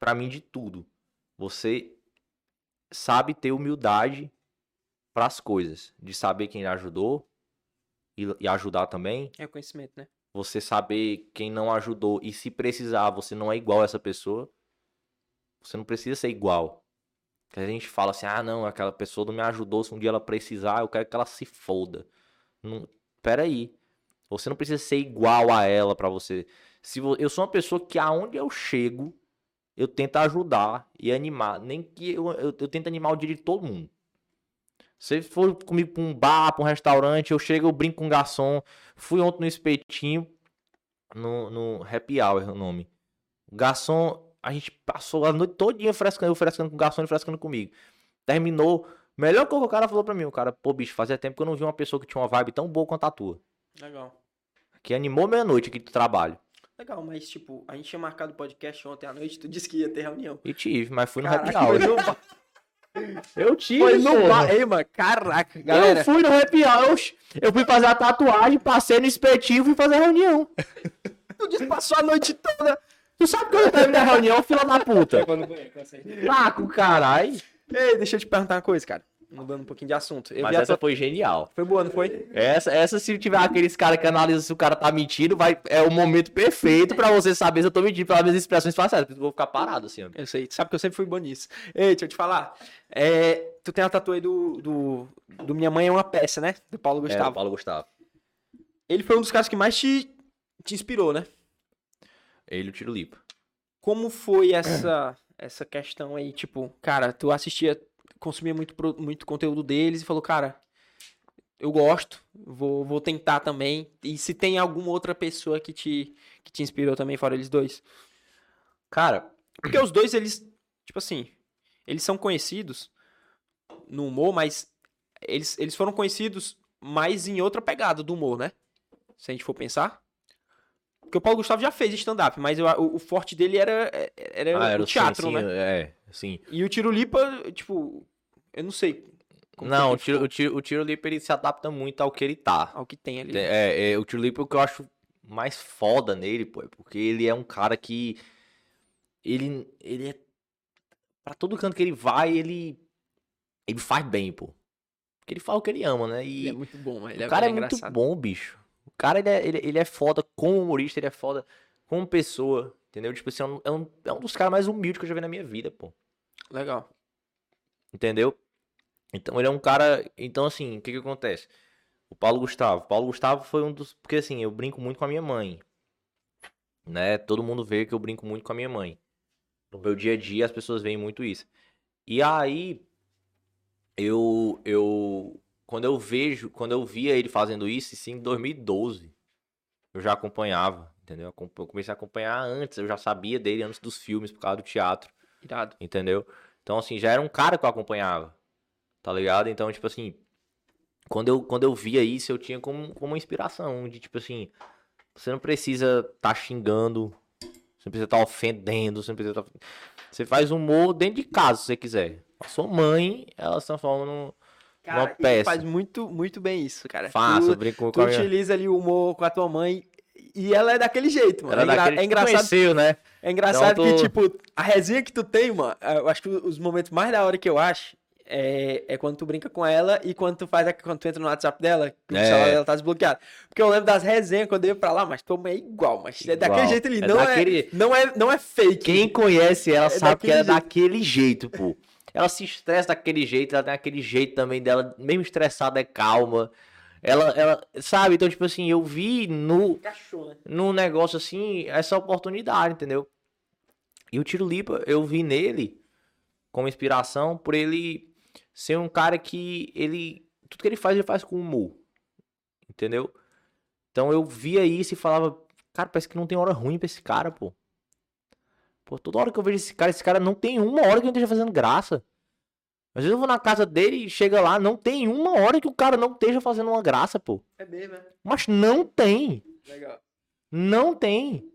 pra mim de tudo, você sabe ter humildade para as coisas, de saber quem ajudou e, e ajudar também, É conhecimento, né? você saber quem não ajudou e se precisar, você não é igual a essa pessoa. Você não precisa ser igual. Que a gente fala assim, ah, não, aquela pessoa não me ajudou, se um dia ela precisar, eu quero que ela se foda. Não, peraí. Você não precisa ser igual a ela pra você. Se vo- eu sou uma pessoa que aonde eu chego, eu tento ajudar e animar. Nem que eu, eu, eu tento animar o dia de todo mundo. Se for comigo pra um bar, pra um restaurante, eu chego, eu brinco com o garçom. Fui ontem no espetinho, no, no Happy Hour é o nome. O garçom, a gente passou a noite todinha frescando, eu frescando com o garçom e frescando comigo. Terminou. Melhor que o cara falou pra mim, o cara, pô, bicho, fazia tempo que eu não vi uma pessoa que tinha uma vibe tão boa quanto a tua. Legal. Que animou meia noite aqui do trabalho. Legal, mas tipo, a gente tinha marcado o podcast ontem à noite, tu disse que ia ter reunião. E tive, mas fui no Caraca, Happy Hour. no. (laughs) Eu tive, Foi no bar. Ei, mano, caraca, galera. Eu fui no Happy Hour, eu, fui fazer a tatuagem, passei no espetinho e fui fazer a reunião. (laughs) Tu disse que passou a noite toda. Tu sabe que eu terminei a reunião, fila da puta. Com caralho. Ei, deixa eu te perguntar uma coisa, cara. Mudando um pouquinho de assunto. Eu Mas essa tua... foi genial. Foi boa, não foi? Essa, essa se tiver aqueles caras que analisam se o cara tá mentindo, vai, é o momento perfeito pra você saber se eu tô mentindo pelas minhas expressões faciais. Eu vou ficar parado assim, ó. Eu sei, tu sabe que eu sempre fui bom nisso. Ei, deixa eu te falar. É, tu tem a tatuagem do, do, do Minha Mãe é uma peça, né? Do Paulo É, Gustavo. o Paulo Gustavo. Ele foi um dos caras que mais te, te inspirou, né? Ele o Tiro Lipa. Como foi essa, essa questão aí? Tipo, cara, tu assistia, consumia muito, muito conteúdo deles e falou, cara, eu gosto, vou, vou tentar também. E se tem alguma outra pessoa que te, que te inspirou também, fora eles dois? Cara, Porque os dois, eles, tipo assim, eles são conhecidos no humor, mas eles, eles foram conhecidos mais em outra pegada do humor, né? Se a gente for pensar. Porque o Paulo Gustavo já fez stand-up, mas eu- o, o forte dele era, era, ah, era o teatro, sim, né? É, sim. E o Tiro Lipa, tipo, eu não sei. Não, o tiro, o, tiro, o tiro Lipa ele se adapta muito ao que ele tá. ao que tem ali. É, é, o Tiro Lipa o que eu acho mais foda nele, pô, é porque ele é um cara que. Ele, ele é. Pra todo canto que ele vai, ele. Ele faz bem, pô. Porque ele faz o que ele ama, né? E Ele é muito bom, mas ele o cara é, ele muito bom, bicho. O cara, ele é, ele, ele é foda como humorista, ele é foda como pessoa, entendeu? Tipo assim, é um, é um, é um dos caras mais humildes que eu já vi na minha vida, pô. Legal. Entendeu? Então ele é um cara. Então, assim, o que que acontece? O Paulo Gustavo. O Paulo Gustavo foi um dos. Porque assim, eu brinco muito com a minha mãe. Né? Todo mundo vê que eu brinco muito com a minha mãe. No meu dia a dia as pessoas veem muito isso. E aí, eu. eu quando eu vejo. Quando eu via ele fazendo isso, isso em 2012. Eu já acompanhava. Entendeu? Eu comecei a acompanhar antes. Eu já sabia dele antes dos filmes, por causa do teatro. Irado. Entendeu? Então, assim, já era um cara que eu acompanhava. Tá ligado? Então, tipo assim, quando eu, quando eu via isso, eu tinha como, como uma inspiração de, tipo assim, você não precisa tá xingando, você não precisa estar ofendendo, você não precisa tá... Você faz humor dentro de casa, se você quiser. A sua mãe, ela se transforma num... Cara, Uma tu peça. faz muito, muito bem isso, cara. Faço, Tu- eu brinco Tu com minha... utiliza ali o humor com a tua mãe e ela é daquele jeito, mano. Ela é, engra- daquele é que engraçado, conheceu, né? é engraçado Então, que, tô- tipo, a resenha que tu tem, mano, eu acho que os momentos mais da hora que eu acho é, é quando tu brinca com ela e quando tu faz a- quando tu entra no WhatsApp dela, que É. celular dela tá desbloqueado. Porque eu lembro das resenhas quando eu ia pra lá, mas mãe é igual, mas é daquele jeito ali, É não, daquele- é, não é não é fake. Quem conhece ela É sabe que ela é daquele jeito, pô. Ela se estressa daquele jeito, ela tem aquele jeito também dela, mesmo estressada, é calma. Ela, ela, sabe? Então, tipo assim, eu vi no, Cachorro, né? no negócio assim, essa oportunidade, entendeu? E o Tiro Lipa, eu vi nele como inspiração por ele ser um cara que ele. Tudo que ele faz, ele faz com humor. Entendeu? Então eu via isso e falava, cara, parece que não tem hora ruim pra esse cara, pô. Pô, toda hora que eu vejo esse cara, esse cara não tem uma hora que não esteja fazendo graça. Às vezes eu vou na casa dele e chega lá, não tem uma hora que o cara não esteja fazendo uma graça, pô. É mesmo, é. Mas não tem. Legal. Não tem.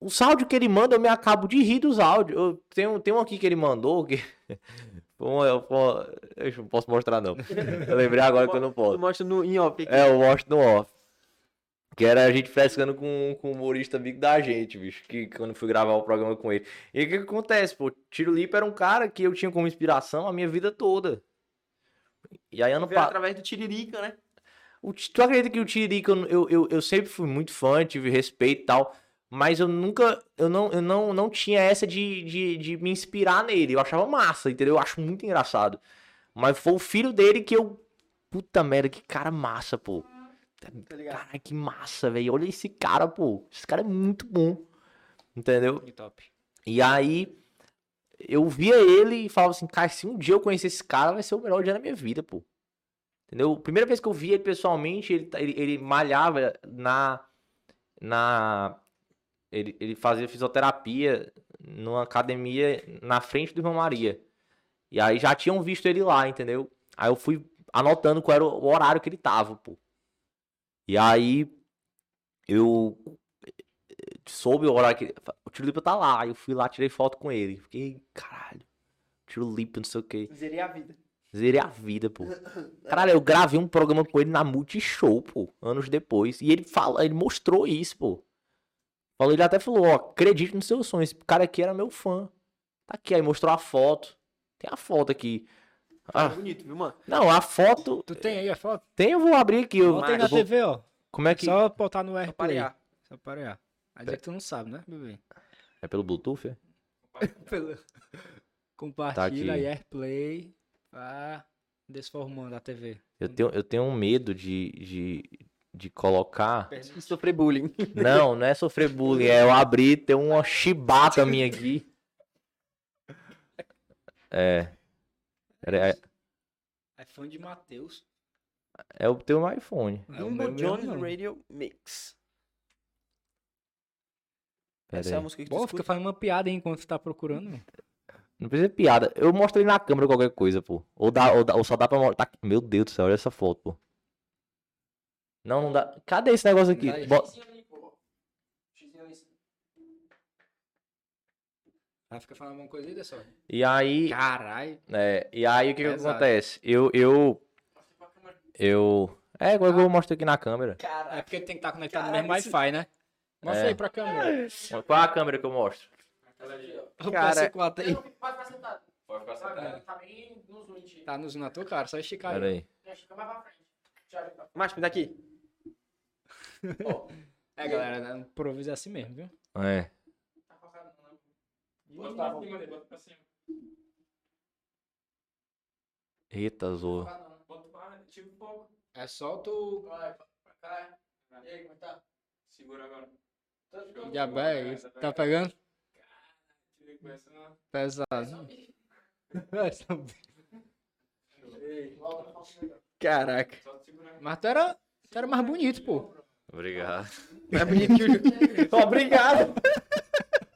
Os áudios que ele manda, eu me acabo de rir dos áudios. Eu tenho, tem um aqui que ele mandou que. (laughs) Pô, eu, pô, eu não posso mostrar, não. Eu lembrei agora que eu não Tu posso. mostra no em off aqui. É, eu mostro no off. Que era a gente frescando com, com o humorista amigo da gente, bicho. Que quando fui gravar o programa com ele. E o que, que acontece, pô? Tiro Lipa era um cara que eu tinha como inspiração a minha vida toda. E aí ano passado. através do Tiririca, né? O Tu acredita que o Tiririca, eu, eu, eu, eu sempre fui muito fã, tive respeito e tal. Mas eu nunca, eu não, eu não, não tinha essa de, de, de me inspirar nele. Eu achava massa, entendeu? Eu acho muito engraçado. Mas foi o filho dele que eu. Puta merda, que cara massa, pô. Tá ligado? Cara, que massa, velho. Olha esse cara, pô. Esse cara é muito bom. Entendeu? Que top. E aí, eu via ele e falava assim, cara, se um dia eu conhecer esse cara, vai ser o melhor dia da minha vida, pô. Entendeu? Primeira vez que eu vi ele pessoalmente, ele, ele, ele malhava na. na ele, ele fazia fisioterapia numa academia na frente do irmão Maria. E aí já tinham visto ele lá, entendeu? Aí eu fui anotando qual era o horário que ele tava, pô. E aí eu soube o horário que. O Tiro Lipa tá lá. Eu fui lá, tirei foto com ele. Fiquei, caralho. Tiro Lipa, não sei o quê. Zerei a vida. Zerei a vida, pô. (laughs) Caralho, eu gravei um programa com ele na Multishow, pô, anos depois. E ele fala, ele mostrou isso, pô. Falou, ele até falou, ó, acredite nos seus sonhos. Esse cara aqui era meu fã. Tá aqui, aí mostrou a foto. Tem a foto aqui. Ah. Ah, bonito, viu, mano? não, a foto. Tu tem aí a foto? Tem, eu vou abrir aqui. Eu, Bota aí eu na vou- TV, ó. Como é que. Só botar no AirPlay. parear. Só parear. Aí dizer que tu não sabe, né, bebê? É pelo Bluetooth? é? (laughs) Compartilha aqui. aí, AirPlay. Vá desformando a TV. Eu tenho, eu tenho um medo de, de, de colocar. E sofrer bullying. (laughs) Não, não é sofrer bullying, é eu abrir ter uma chibata minha aqui. (laughs) É. É, É fã de Matheus. é o teu iPhone. É o meu Jones. Radio Mix. Pera Essa é a aí. música que tu Pô, fica fazendo uma piada aí enquanto tu tá procurando. Não precisa de piada. Eu mostrei na câmera qualquer coisa, pô. Ou, dá, ou, dá- ou só dá pra mostrar. Tá- Meu Deus do céu, olha essa foto, pô. Não, não dá. Cadê esse negócio aqui? Aí. Aí fica falando alguma coisa aí, só. E aí. Caralho. É, e aí o que, que Pesado. acontece? Eu. Eu. Eu. É, agora eu mostro aqui na câmera. É porque tem que estar conectado no Caralho, mesmo esse- Wi-Fi, né? Mostra É. aí pra câmera. Qual é a câmera que eu mostro? O Cara- PS4 aí. Pode ficar sentado. Pode ficar Tá, tá bem no zoom, gente. Tá no zoom na tua cara, só esticar Pera aí. aí. Deixa, fica mais pra frente. Macho, me dá aqui. É, galera, né? improviso é assim mesmo, viu? É. Tá focado não, né? Bota pra cima dele, bota pra cima. Eita, Zoa. É só tu. Vai, pra pra cá. E aí, como é que tá? Segura agora. Tá Já vai, né? tá pegando? Pesado. Caraca. Mas tu era, tu era mais bonito, pô. Obrigado. É bonito que o (laughs) Obrigado. (laughs)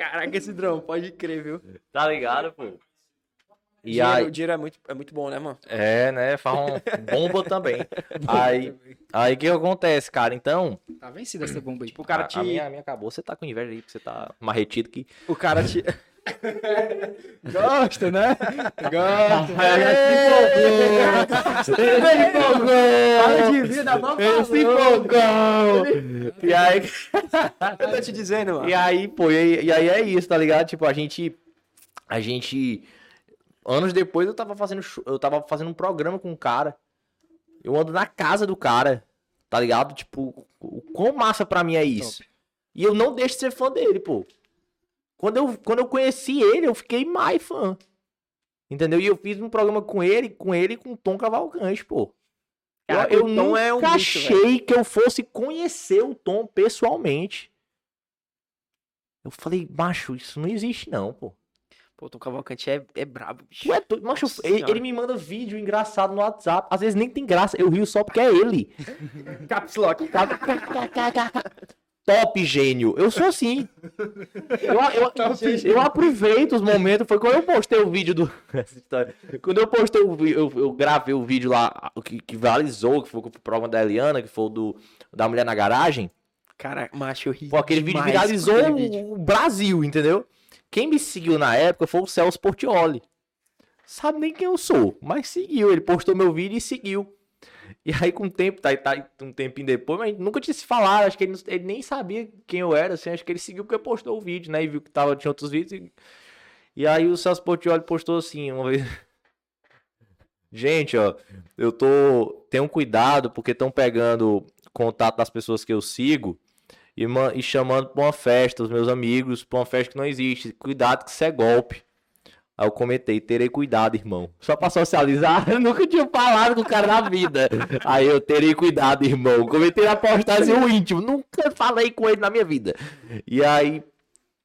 Caraca, esse drone, pode crer, viu? Tá ligado, pô? E dinheiro, aí. O dinheiro é muito, é muito bom, né, mano? É, né? Faz um bomba também. (laughs) Aí. Aí o que acontece, cara? Então. Tá vencida essa bomba aí. Tipo, o cara a, te. a minha, a minha acabou. Você tá com inveja aí, porque você tá mais retido que. O cara te. (laughs) (laughs) Gosta, né? Gosta. Fala de vida, não Esse fogão! E aí. Eu tô te dizendo, mano. E aí, pô, e aí, e aí é isso, tá ligado? Tipo, a gente. A gente. Anos depois eu tava fazendo. show- Eu tava fazendo um programa com um cara. Eu ando na casa do cara. Tá ligado? Tipo, o quão massa pra mim é isso. E eu não deixo de ser fã dele, pô. Quando eu, quando eu conheci ele, eu fiquei mais fã. Entendeu? E eu fiz um programa com ele, com ele e com o Tom Cavalcante, pô. Eu, Caraca, eu nunca é um bicho, achei que eu fosse conhecer o Tom pessoalmente. Eu falei, macho, isso não existe não, pô. Pô, o Tom Cavalcante é, é brabo, bicho. Tu é doido. Macho, ele, ele me manda vídeo engraçado no WhatsApp. Às vezes nem tem graça. Eu rio só porque é ele. (laughs) Caps Lock. Top gênio. Eu sou assim. Eu, eu, eu aproveito os momentos. Foi quando eu postei o vídeo do. (laughs) Essa história. Quando eu postei o vídeo, eu, eu gravei o vídeo lá o que, que viralizou, que foi o programa da Eliana, que foi o do, da mulher na garagem. Cara, macho, eu ri. Pô, aquele vídeo viralizou aquele vídeo. o Brasil, entendeu? Quem me seguiu na época foi o Celso Portioli. Sabe nem quem eu sou, mas seguiu. Ele postou meu vídeo e seguiu. E aí, com o tempo, tá, tá um tempinho depois, mas nunca tinha se falado. Acho que ele, ele nem sabia quem eu era, assim. Acho que ele seguiu porque postou o vídeo, né? E viu que tava, tinha outros vídeos. E, e aí, o Celso Portioli postou assim, uma vez. (laughs) Gente, ó, eu tô. Tenham cuidado, porque estão pegando contato das pessoas que eu sigo e, e chamando pra uma festa, os meus amigos, pra uma festa que não existe. Cuidado que isso é golpe. Aí eu comentei, terei cuidado, irmão. Só pra socializar, (laughs) eu nunca tinha falado com o cara na vida. Aí eu terei cuidado, irmão. Comentei na postagem o íntimo, nunca falei com ele na minha vida. E aí,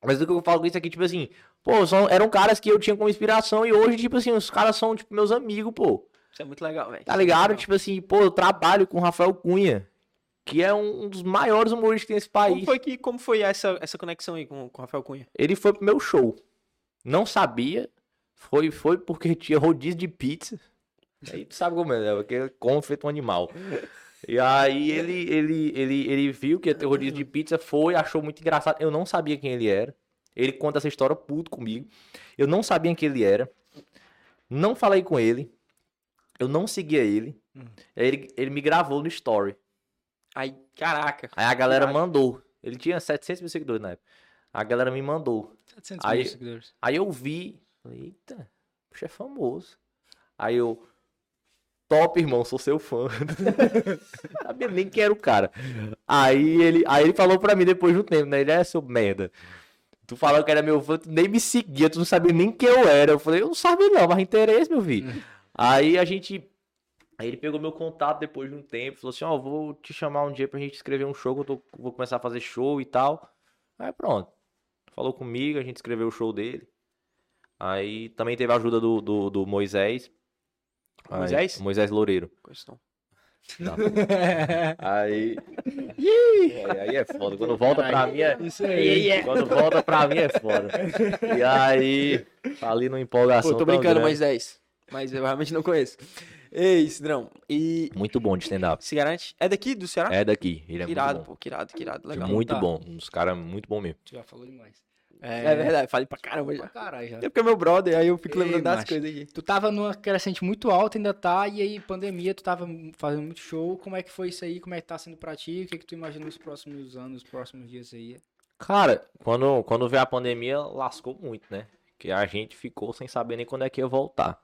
mas o que eu falo com isso aqui, tipo assim, pô, são, eram caras que eu tinha como inspiração e hoje, tipo assim, os caras são, tipo, meus amigos, pô. Isso é muito legal, velho. Tá ligado? Tipo assim, pô, eu trabalho com o Rafael Cunha, que é um, dos maiores humoristas que tem nesse país. Como foi, que, como foi essa, essa conexão aí com, com o Rafael Cunha? Ele foi pro meu show. Não sabia. Foi, foi porque tinha rodízio de pizza. Aí tu sabe como é, né? Porque come feito um animal. E aí ele, ele, ele, ele viu que ia ter rodízio de pizza, foi, achou muito engraçado. Eu não sabia quem ele era. Ele conta essa história puto comigo. Eu não sabia quem ele era. Não falei com ele. Eu não seguia ele. Aí ele, ele me gravou no story. Aí, caraca. Aí a galera Caraca. mandou. Ele tinha 700 mil seguidores na época. A galera me mandou. 700 Aí- mil seguidores. Aí eu vi, falei, eita, puxa, é famoso. Aí eu, top, irmão, sou seu fã. (laughs) Sabia nem quem era o cara. Aí ele, aí ele falou pra mim depois de um tempo, né? Ele é seu merda. Tu falou que era meu fã, tu nem me seguia, tu não sabia nem quem eu era. Eu falei, eu não sabia não, mas interesse, meu filho. Aí a gente. Aí ele pegou meu contato depois de um tempo, falou assim, ó, vou te chamar um dia pra gente escrever um show, que eu tô- vou começar a fazer show e tal. Aí pronto. Falou comigo, a gente escreveu o show dele. Aí também teve a ajuda do, do, do Moisés. Aí- Moisés? Moisés Loureiro. Questão. (laughs) Aí. É, aí é foda. Quando volta pra mim é. Isso aí. Quando volta pra mim é foda. E aí. Ali no empolgação. Pô, tô brincando, mais 10. Mas eu realmente não conheço. Ei, Cidrão. E Muito bom de stand-up. se garante? É daqui, do Ceará? É daqui. Ele é que irado, muito bom. pô. Que irado, que irado. Legal. Muito Tá. bom. Um dos caras muito bom mesmo. Tu já falou demais. É, verdade, falei pra caramba Pra já. caralho já. É porque é meu brother, aí eu fico Ei, lembrando das macho. coisas aqui. Tu tava numa crescente muito alta, ainda tá, e aí pandemia, tu tava fazendo muito show. Como é que foi isso aí? Como é que tá sendo pra ti? O que, que tu imagina nos próximos anos, nos próximos dias aí? Cara, quando, quando veio a pandemia, lascou muito, né? Que a gente ficou sem saber nem quando é que ia voltar.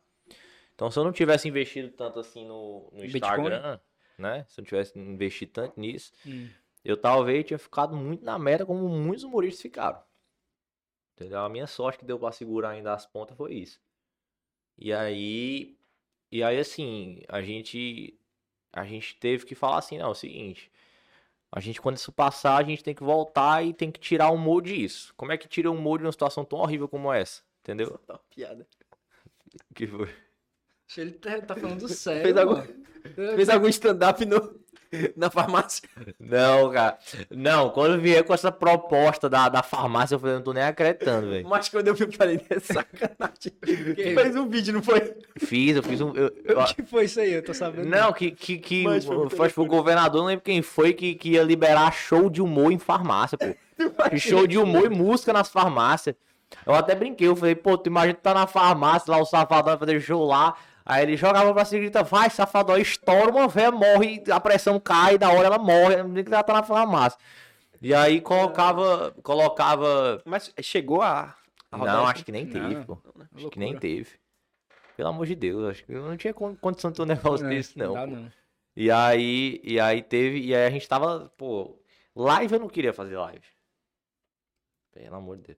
Então, se eu não tivesse investido tanto assim no, no Bitcoin? Instagram, né? Se eu não tivesse investido tanto nisso, Hum. eu talvez tinha ficado muito na merda, como muitos humoristas ficaram. Entendeu? A minha sorte que deu pra segurar ainda as pontas foi isso. E aí, e aí assim, a gente a gente teve que falar assim, não, é o seguinte, a gente quando isso passar, a gente tem que voltar e tem que tirar o humor disso. Como é que tira o humor de uma situação tão horrível como essa? Entendeu? Tá, piada. (laughs) Que foi? Ele tá, tá falando sério. Fez algum, (laughs) fez algum stand-up no, (laughs) na farmácia? Não, cara. Não, quando vier com essa proposta da, da farmácia, eu falei, não tô nem acreditando, velho. Mas quando eu vi, falei, é sacanagem. (laughs) Tu fez um vídeo, não foi? Fiz, eu fiz um. eu- (laughs) O que foi isso aí? Eu tô sabendo. Não, que, que, que Mas foi foi, foi o governador, não lembro quem foi, que, que ia liberar show de humor em farmácia, pô. Show de humor e música nas farmácias. Eu até brinquei, eu falei, pô, tu imagina tu tá na farmácia, lá o safadão vai fazer show lá. Aí ele jogava pra cima e grita, vai, safadão, estoura, uma véia morre, a pressão cai, da hora ela morre, nem que ela tá na farmácia. E aí colocava, colocava... Mas chegou a. a rodar Não, acho que nem Não, teve, pô. Acho que nem teve. Pelo amor de Deus, acho que eu não tinha con- condição de ter um negócio É, desse, não. dá pô. não. E aí, e aí teve, e aí a gente tava, pô, live eu não queria fazer live. Pelo amor de Deus.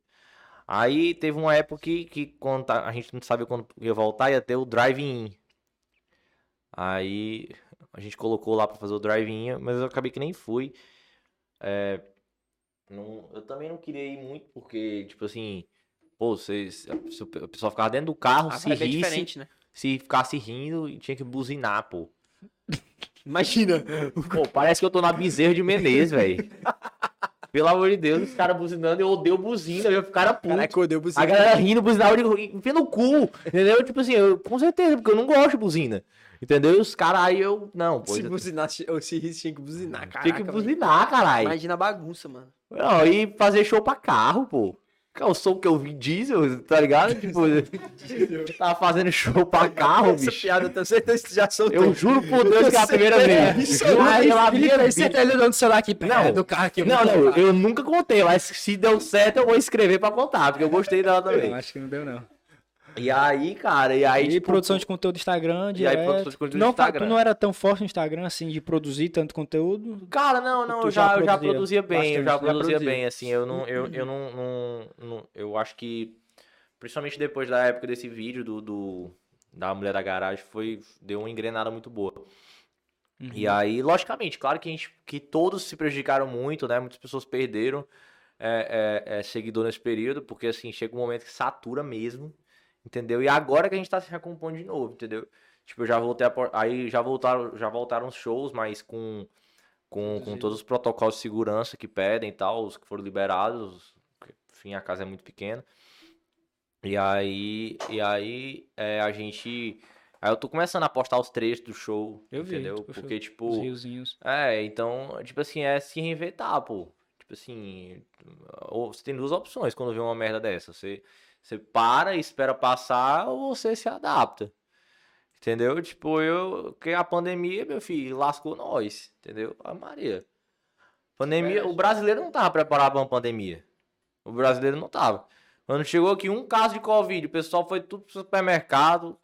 Aí teve uma época que, que quando tá- a gente não sabia quando ia voltar, ia ter o drive-in. Aí a gente colocou lá pra fazer o drive-in, mas eu acabei que nem fui. É, não- eu também não queria ir muito, porque, tipo assim, pô, se o pessoal ficava dentro do carro, A se é risse, né? se ficasse rindo, e tinha que buzinar, pô. (laughs) Imagina. Pô, parece que eu tô na Bezerra de Menezes, velho. (laughs) Pelo amor de Deus, os caras buzinando, eu odeio buzina, eu cara puto. Caraca, eu dei o A galera rindo, buzinava, enfia no cu, entendeu? Tipo assim, eu, com certeza, porque eu não gosto de buzina. Entendeu? E os caras aí eu. Não, pô. Se eu- buzinar, ou se rir, tinha que buzinar, caraca. Tinha que buzinar, caralho. Imagina a bagunça, mano. Não, e fazer show pra carro, pô. Que eu sou o que eu vi diesel, tá ligado? Tipo, (laughs) (laughs) tava fazendo show pra carro, Essa bicho. piada, eu tenho certeza que já soltou. Eu juro por Deus que é a primeira vez. Isso Juro Aí, pela minha vida. você tá olhando o celular aqui perto Não, do carro aqui. Não, vou não, eu nunca contei, mas se deu certo eu vou escrever pra contar, porque eu gostei dela Não, também. acho que não deu, não. E aí, cara, e aí, E tipo, produção de conteúdo do Instagram, E aí, direto. produção de conteúdo não, Instagram. Tu não era tão forte no Instagram, assim, de produzir tanto conteúdo? Cara, não, não, eu já já, eu já produzia bem, eu já produzia bem, assim, eu não, eu, eu não, não, não- eu acho que, principalmente depois da época desse vídeo do, do da Mulher da Garagem, foi, deu uma engrenada muito boa. E aí, logicamente, claro que, a gente, que todos se prejudicaram muito, né, muitas pessoas perderam é, é, é, seguidor nesse período, porque, assim, chega um momento que satura mesmo, entendeu? E agora que a gente tá se recompondo de novo, entendeu? Tipo, eu já voltei a, aí já voltaram, já voltaram os shows, mas com com, com todos os protocolos de segurança que pedem e tal, os que foram liberados, porque, enfim, a casa é muito pequena. E aí, e aí é, a gente, aí eu tô começando a postar os trechos do show, Eu vi, entendeu? tu postou Porque Os tipo, riozinhos. é, então, tipo assim, é se reinventar, pô. Tipo assim, você tem duas opções quando vê uma merda dessa. Você, você para e espera passar ou você se adapta. Entendeu? Tipo, eu. Que a pandemia, meu filho, lascou nós. Entendeu? A Maria. Pandemia, o brasileiro não tava preparado pra uma pandemia. O brasileiro não tava. Quando chegou aqui um caso de Covid, o pessoal foi tudo pro supermercado,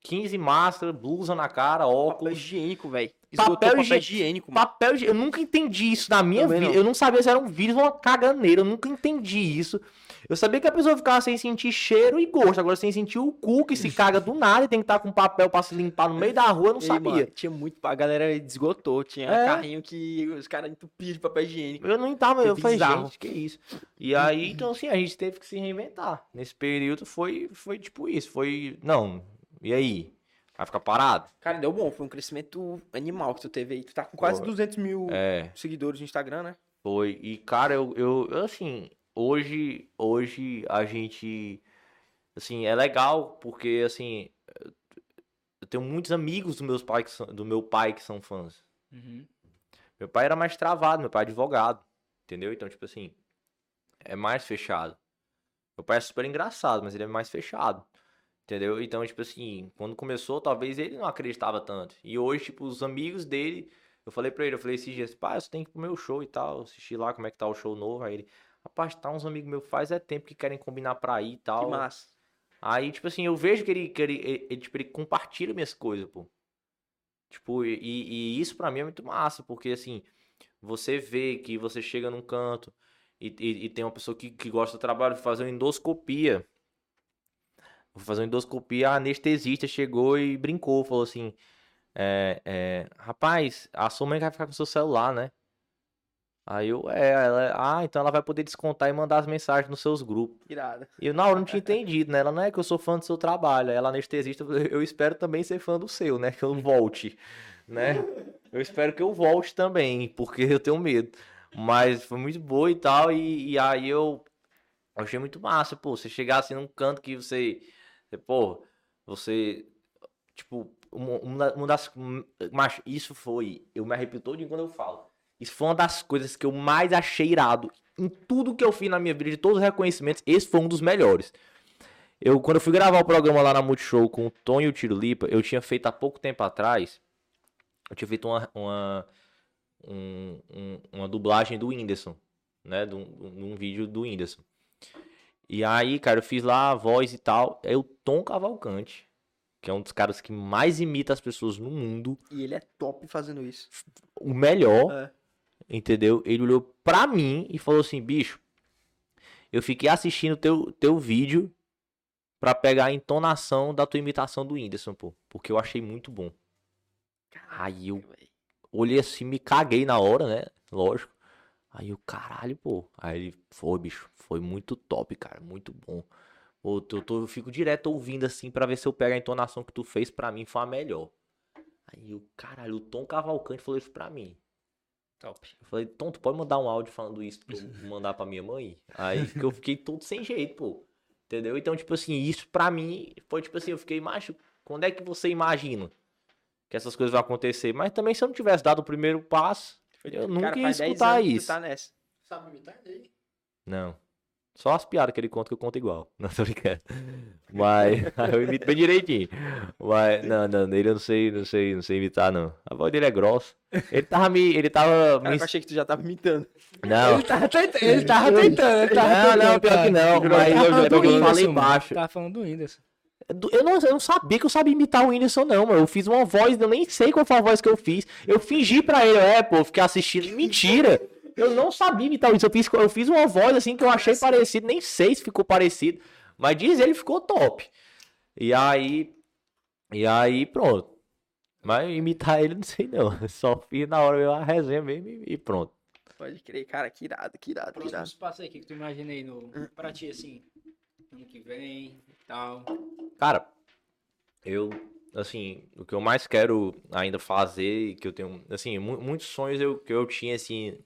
15 máscaras, blusa na cara, Papel óculos. higiênico, velho. Papel papel higiênico. Papel. Eu nunca entendi isso na minha Também vida. não. Eu não sabia se era um vírus ou uma caganeira. Eu nunca entendi isso. Eu sabia que a pessoa ficava sem sentir cheiro e gosto. Agora, sem sentir o cu que se caga do nada e tem que estar com papel pra se limpar no meio da rua, eu não Ei, sabia. mano, tinha muito. A galera esgotou. Tinha É. carrinho que os caras entupiam de papel higiênico. Eu não entava, eu falei, bizarro. gente, que isso? E aí, então, assim, a gente teve que se reinventar. Nesse período foi, foi tipo isso. Foi, não, e aí? Vai ficar parado? Cara, deu bom. Foi um crescimento animal que tu teve aí. Tu tá com quase Foi. 200 mil É. seguidores no Instagram, né? Foi. E, cara, eu, eu, eu, assim, hoje, hoje a gente, assim, é legal porque, assim, eu tenho muitos amigos do, meus pai que são, do meu pai que são fãs. Uhum. Meu pai era mais travado, meu pai é advogado, entendeu? Então, tipo assim, é mais fechado. Meu pai é super engraçado, mas ele é mais fechado, entendeu? Então, tipo assim, quando começou, talvez ele não acreditava tanto. E hoje, tipo, os amigos dele, eu falei pra ele, eu falei esses dias, pai, você tem que ir pro meu show e tal, assistir lá como é que tá o show novo. Aí ele, rapaz, tá uns amigos meus faz é tempo que querem combinar pra ir e tal. Que massa. Aí, tipo assim, eu vejo que ele, que ele, ele, ele, tipo, ele compartilha minhas coisas, pô. Tipo, e, e isso pra mim é muito massa, porque assim, você vê que você chega num canto e, e, e tem uma pessoa que, que gosta do trabalho de fazer uma endoscopia. Vou fazer uma endoscopia, a anestesista chegou e brincou, falou assim, é, é, rapaz, a sua mãe vai ficar com seu celular, né? Aí eu, é, ela, ah, então ela vai poder descontar e mandar as mensagens nos seus grupos. Irada. E eu na hora não tinha entendido, né? Ela não é que eu sou fã do seu trabalho, ela é anestesista, eu espero também ser fã do seu, né? Que eu volte, né? Eu espero que eu volte também, porque eu tenho medo. Mas foi muito boa e tal, e, e aí eu achei muito massa, pô, você chegar assim num canto que você, você, pô, você, tipo, uma, uma uma das, mas isso foi, eu me arrepio todo quando eu falo. Isso foi uma das coisas que eu mais achei irado em tudo que eu fiz na minha vida, de todos os reconhecimentos, esse foi um dos melhores. Eu, quando eu fui gravar o programa lá na Multishow com o Tom e o Tiro Lipa, eu tinha feito há pouco tempo atrás, eu tinha feito uma, uma, um- um- uma dublagem do Whindersson, né, de um, de um vídeo do Whindersson. E aí, cara, eu fiz lá a voz e tal, é o Tom Cavalcante, que é um dos caras que mais imita as pessoas no mundo, E ele é top fazendo isso. o melhor, É. entendeu? Ele olhou pra mim e falou assim, bicho, eu fiquei assistindo teu, teu vídeo pra pegar a entonação da tua imitação do Whindersson, pô, porque eu achei muito bom. Aí eu olhei assim, me caguei na hora, né? Lógico. Aí eu, caralho, pô. Aí ele, foi, bicho, foi muito top, cara, muito bom. Pô, eu, tô- eu fico direto ouvindo assim pra ver se eu pego a entonação que tu fez pra mim, foi a melhor. Aí eu, caralho, o Tom Cavalcante falou isso pra mim. Top. Eu falei, Tom, tu pode mandar um áudio falando isso pra eu (laughs) mandar pra minha mãe? Aí que eu fiquei todo sem jeito, pô. Entendeu? Então, tipo assim, isso pra mim foi tipo assim, eu fiquei, macho, quando é que você imagina que essas coisas vão acontecer? Mas também se eu não tivesse dado o primeiro passo, eu nunca Cara, ia faz 10 escutar tu isso. Tá nessa. Sabe imitar ele? Não. Só as piadas que ele conta que eu conto igual. (laughs) Não, tô brincando. Mas (laughs) eu imito bem direitinho. Mas, não, não, ele eu não sei, não sei, não sei imitar, não. A voz dele é grossa. Ele tava me. Ele tava Cara, me. eu achei que tu já tava imitando. Não. Ele tava tentando, ele tava tentando, ele tava Não, não, pior que cara. não, Ele mas eu- falando eu do falei Whindersson, mano. baixo. Tava falando do Whindersson. Eu não, eu não sabia que eu sabia imitar o Whindersson, não, mano. Eu fiz uma voz, eu nem sei qual foi a voz que eu fiz. Eu fingi pra ele, é, pô, eu fiquei assistindo. Mentira! Eu não sabia imitar o Whindersson. Eu fiz, eu fiz uma voz assim que eu achei parecido, nem sei se ficou parecido. Mas diz ele ficou top. E aí. E aí, pronto. Mas imitar ele não sei não. (laughs) Só fiz na hora eu a resenha mesmo e e pronto. Pode crer, cara, que irado, que irado, que Próximo irado. espaço aí, o que, que tu imagina aí no, pra ti, assim, ano que vem e tal. Cara, eu, assim, o que eu mais quero ainda fazer, que eu tenho, assim, mu- muitos sonhos eu, que eu tinha, assim,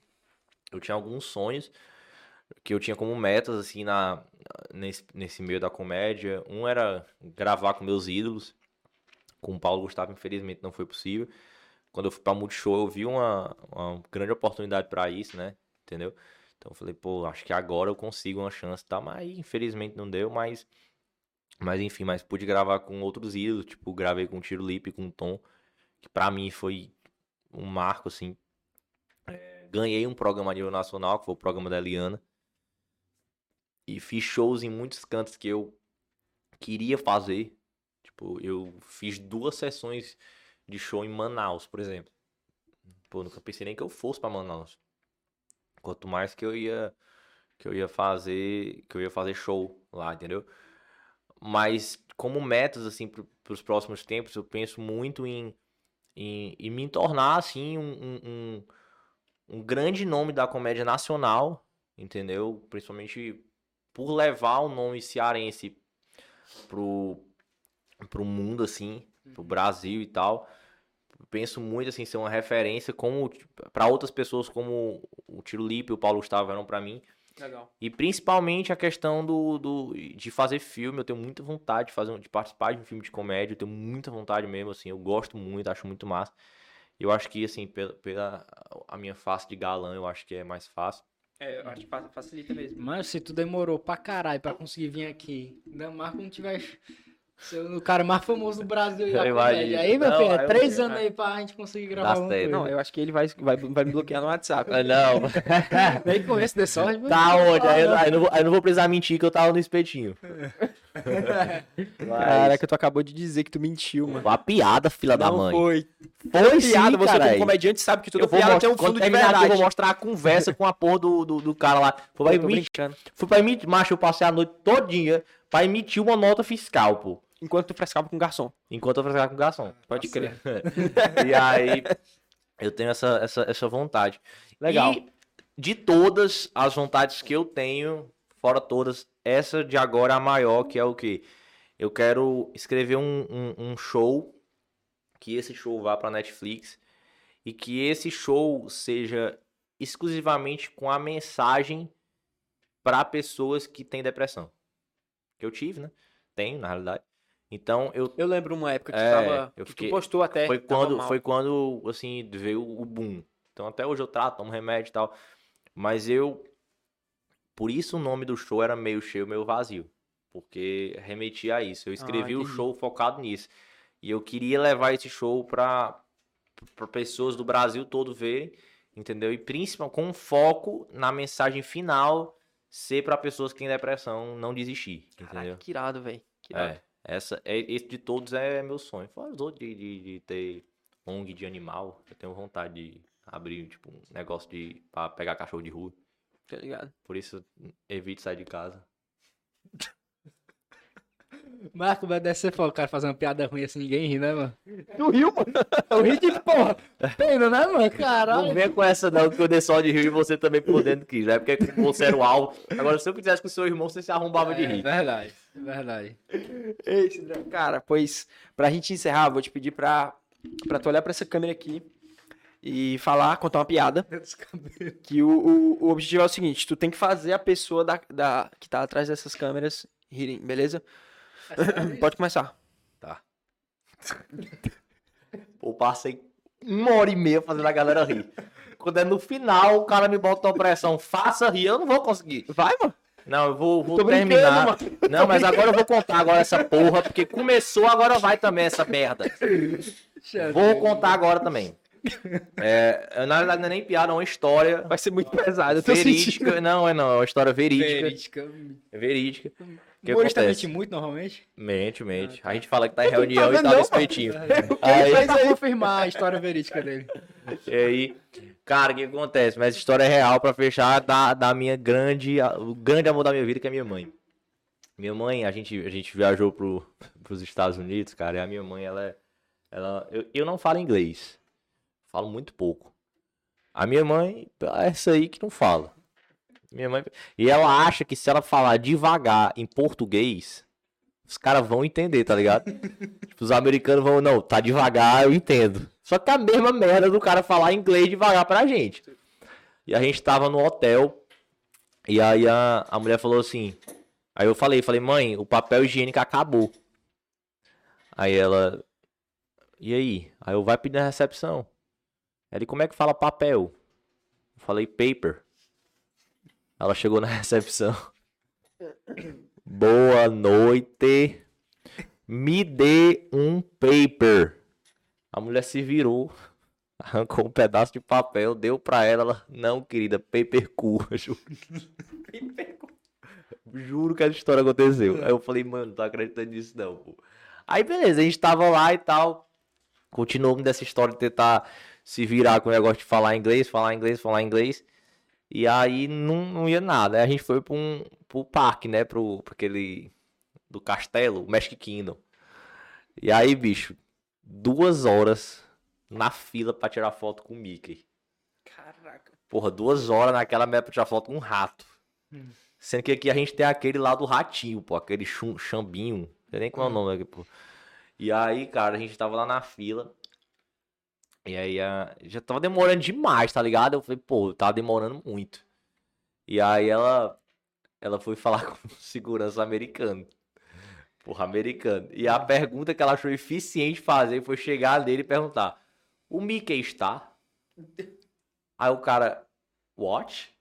eu tinha alguns sonhos que eu tinha como metas, assim, na, nesse, nesse meio da comédia. Um era gravar com meus ídolos, com o Paulo Gustavo, infelizmente não foi possível. Quando eu fui pra Multishow, eu vi uma, uma grande oportunidade pra isso, né? Entendeu? Então eu falei, pô, acho que agora eu consigo uma chance, tá? Mas infelizmente não deu, mas mas enfim, mas pude gravar com outros ídolos, tipo, gravei com o Tiro Lipe, com o Tom, que pra mim foi um marco, assim. Ganhei um programa a nível nacional, que foi o programa da Eliana. E fiz shows em muitos cantos que eu queria fazer. Tipo, eu fiz duas sessões de show em Manaus, por exemplo. Pô, nunca pensei nem que eu fosse pra Manaus. Quanto mais que eu ia que eu ia fazer, que eu ia fazer show lá, entendeu? Mas como metas assim para os próximos tempos, eu penso muito em, em, em me tornar assim um, um, um, grande nome da comédia nacional, entendeu? Principalmente por levar o nome cearense pro, pro mundo assim, pro Brasil e tal. Penso muito assim ser uma referência como para outras pessoas como o Tiro Lipe e o Paulo Gustavo eram para mim. Legal. E principalmente a questão do, do de fazer filme, eu tenho muita vontade de fazer de participar de um filme de comédia, eu tenho muita vontade mesmo, assim, eu gosto muito, acho muito massa. Eu acho que assim, pela, pela a minha face de galã, eu acho que é mais fácil. É, eu acho que fa- facilita mesmo. Mano, se tu demorou pra caralho pra conseguir vir aqui, ainda mais quando tiver o cara mais famoso do Brasil (laughs) e imagino. Aí, meu Não, filho, é eu- três anos aí pra gente conseguir gravar Dá coisa. Não, eu acho que ele vai, vai, vai me bloquear no WhatsApp. Ah, (laughs) Não, Nem com esse de sorte, mano. tá onde? Aí, eu- aí eu não vou, aí eu não vou precisar mentir que eu tava no espetinho. (laughs) (laughs) Caraca, tu acabou de dizer que tu mentiu, mano. Foi uma piada, filha da Não mãe. foi. Foi piada, sim, você carai. como comediante sabe que toda Eu vou piada mostrar, tem um fundo de verdade. eu vou mostrar a conversa com a porra do, do, do cara lá. Foi pra Eu emitir, foi pra emitir, macho, eu passei a noite todinha pra emitir uma nota fiscal, pô. Enquanto tu frescava com o garçom. Enquanto eu frescava com o garçom. Pode crer. (laughs) E aí, eu tenho essa, essa, essa vontade. Legal. E de todas as vontades que eu tenho, fora todas, essa de agora é a maior, que é o quê? Eu quero escrever um, um, um show, que esse show vá pra Netflix, e que esse show seja exclusivamente com a mensagem para pessoas que têm depressão. Que eu tive, né? Tenho, na realidade. Então, eu Eu lembro uma época que, É, tava, eu que fiquei- postou até. foi que quando, foi quando, assim, veio o boom. Então até hoje eu trato, tomo remédio e tal. Mas eu. Por isso o nome do show era meio cheio, meio vazio. Porque remetia a isso. Eu escrevi o entendi. show focado nisso. E eu queria levar esse show pra pessoas do Brasil todo verem, entendeu? E principalmente com foco na mensagem final ser pra pessoas que têm depressão não desistir, entendeu? Caraca, que irado, velho. É, essa, é, esse de todos é meu sonho. Fora os outros de, de, de ter ONG de animal, eu tenho vontade de abrir, tipo, um negócio de pra pegar cachorro de rua. Tá ligado? Por isso, evite sair de casa. Marco, mas deve ser foda o cara fazer uma piada ruim assim, ninguém ri, né, mano? Tu riu, mano? (laughs) Eu ri de porra. Pena, né, mano? Não Caralho. venha com essa não, que eu dei só de rir e você também por dentro quis, né? Porque você era o alvo. Agora, se eu fizesse com o seu irmão, você se arrombava de É rir. verdade, é verdade. Ei, Cidrão. Cara, pois, pra gente encerrar, vou te pedir pra, pra tu olhar pra essa câmera aqui e falar, contar uma piada. (laughs) Que o, o, o objetivo é o seguinte: tu tem que fazer a pessoa da, da, que tá atrás dessas câmeras rirem, beleza? (laughs) Pode começar. Tá. (laughs) Pô, passei uma hora e meia fazendo a galera rir. Quando é no final, o cara me bota uma pressão, faça rir, eu não vou conseguir. Vai, mano. Não, eu vou, vou brincando, terminar. mano. Não, mas agora eu vou contar agora essa porra, porque começou, agora vai também essa merda. Vou contar agora também. É, na verdade, não é nem piada, é uma história Vai ser muito sentindo. verídica. Não, é não, é uma história verídica. Verídica. É verídica. O que Humorista acontece? mente muito normalmente? Mente, mente. A gente fala que tá em reunião tá e tá não, no espetinho. Ele Aí, fez pra confirmar a história verídica dele. e aí, cara, o que acontece? Mas essa história é real pra fechar da, da minha grande, o grande amor da minha vida, que é minha mãe. Minha mãe, a gente, a gente viajou pro, pros Estados Unidos, cara, e a minha mãe, ela é. Ela, eu, eu não falo inglês. Falo muito pouco. A minha mãe é essa aí que não fala. Minha mãe. E ela acha que se ela falar devagar em português, os caras vão entender, tá ligado? (laughs) tipo, os americanos vão, não, tá devagar, eu entendo. Só que é a mesma merda do cara falar inglês devagar pra gente. E a gente tava no hotel, e aí a, a mulher falou assim. Aí eu falei, falei, mãe, o papel higiênico acabou. Aí ela. E aí? Aí eu vai pedir na recepção. Ele, como é que fala papel? Eu falei paper. Ela chegou na (laughs) recepção. Boa noite. Me dê um paper. A mulher se virou, (laughs) arrancou um pedaço de papel, deu pra ela. ela não, querida, paper cu. (laughs) Juro. Juro que essa história aconteceu. Aí eu falei, mano, não tô acreditando nisso não, pô. Aí beleza, a gente tava lá e tal. Continuamos dessa história de tentar se virar com o negócio de falar inglês, falar inglês, falar inglês. E aí não, não ia nada. Aí a gente foi pra um, pro parque, né? Pro, pra aquele. Do castelo, o Magic Kingdom. E aí, bicho, duas horas na fila pra tirar foto com o Mickey. Caraca. Porra, duas horas naquela merda pra tirar foto com um rato. Hum. Sendo que aqui a gente tem aquele lá do ratinho, pô, aquele chum, chambinho. Não sei nem qual é o nome aqui, pô. E aí, cara, a gente tava lá na fila. E aí a... já tava demorando demais, tá ligado? Eu falei, pô, tava demorando muito. E aí ela ela foi (laughs) falar com o segurança americano. Porra, americano. E a pergunta que ela achou eficiente fazer foi chegar nele e perguntar: O Mickey está? Aí o cara, what?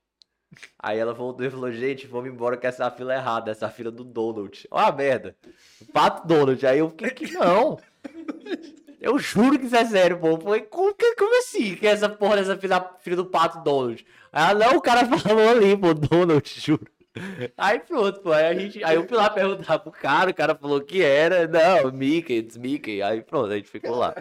Aí ela voltou e falou, gente, vamos embora que essa fila é errada, essa fila do Donald. Ó a merda. Pato Donald. Aí eu fiquei que não. Eu juro que isso é sério, pô. Foi, como, como assim? Que essa porra dessa fila, fila do Pato Donald? Ela, não, o cara (laughs) falou ali, pô, Donald, juro. Aí pronto, pô. Aí, a gente, aí eu fui lá perguntar pro cara, o cara falou que era. Não, Mickey, Mickey. Aí pronto, a gente ficou lá.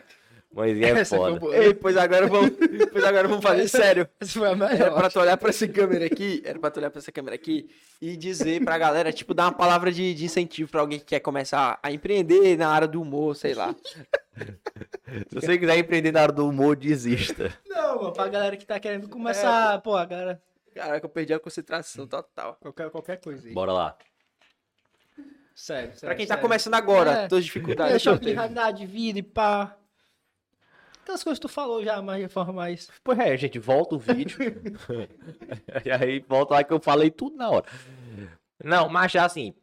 Mas é Essa foi foda. boa. Ei, pois agora vamos, pois agora vamos fazer sério. Essa foi a Era melhor. pra tu olhar pra essa câmera aqui, era pra tu olhar pra essa câmera aqui e dizer pra galera, tipo, dar uma palavra de, de incentivo pra alguém que quer começar a empreender na área do humor, sei lá. (laughs) Se você quiser empreender na área do humor, desista. Não, mano, pra galera que tá querendo começar, pô, a galera. Caraca, eu perdi a concentração total. Qualquer, qualquer coisa aí. Bora lá. Sério, sério. Pra quem tá sério. começando agora, É. todas as dificuldades. Deixa eu de vida e pá. Aquelas coisas que tu falou já, mas de forma mais. Pois é, gente, volta o vídeo. (laughs) (laughs) e aí volta lá que eu falei tudo na hora. Não, mas já assim,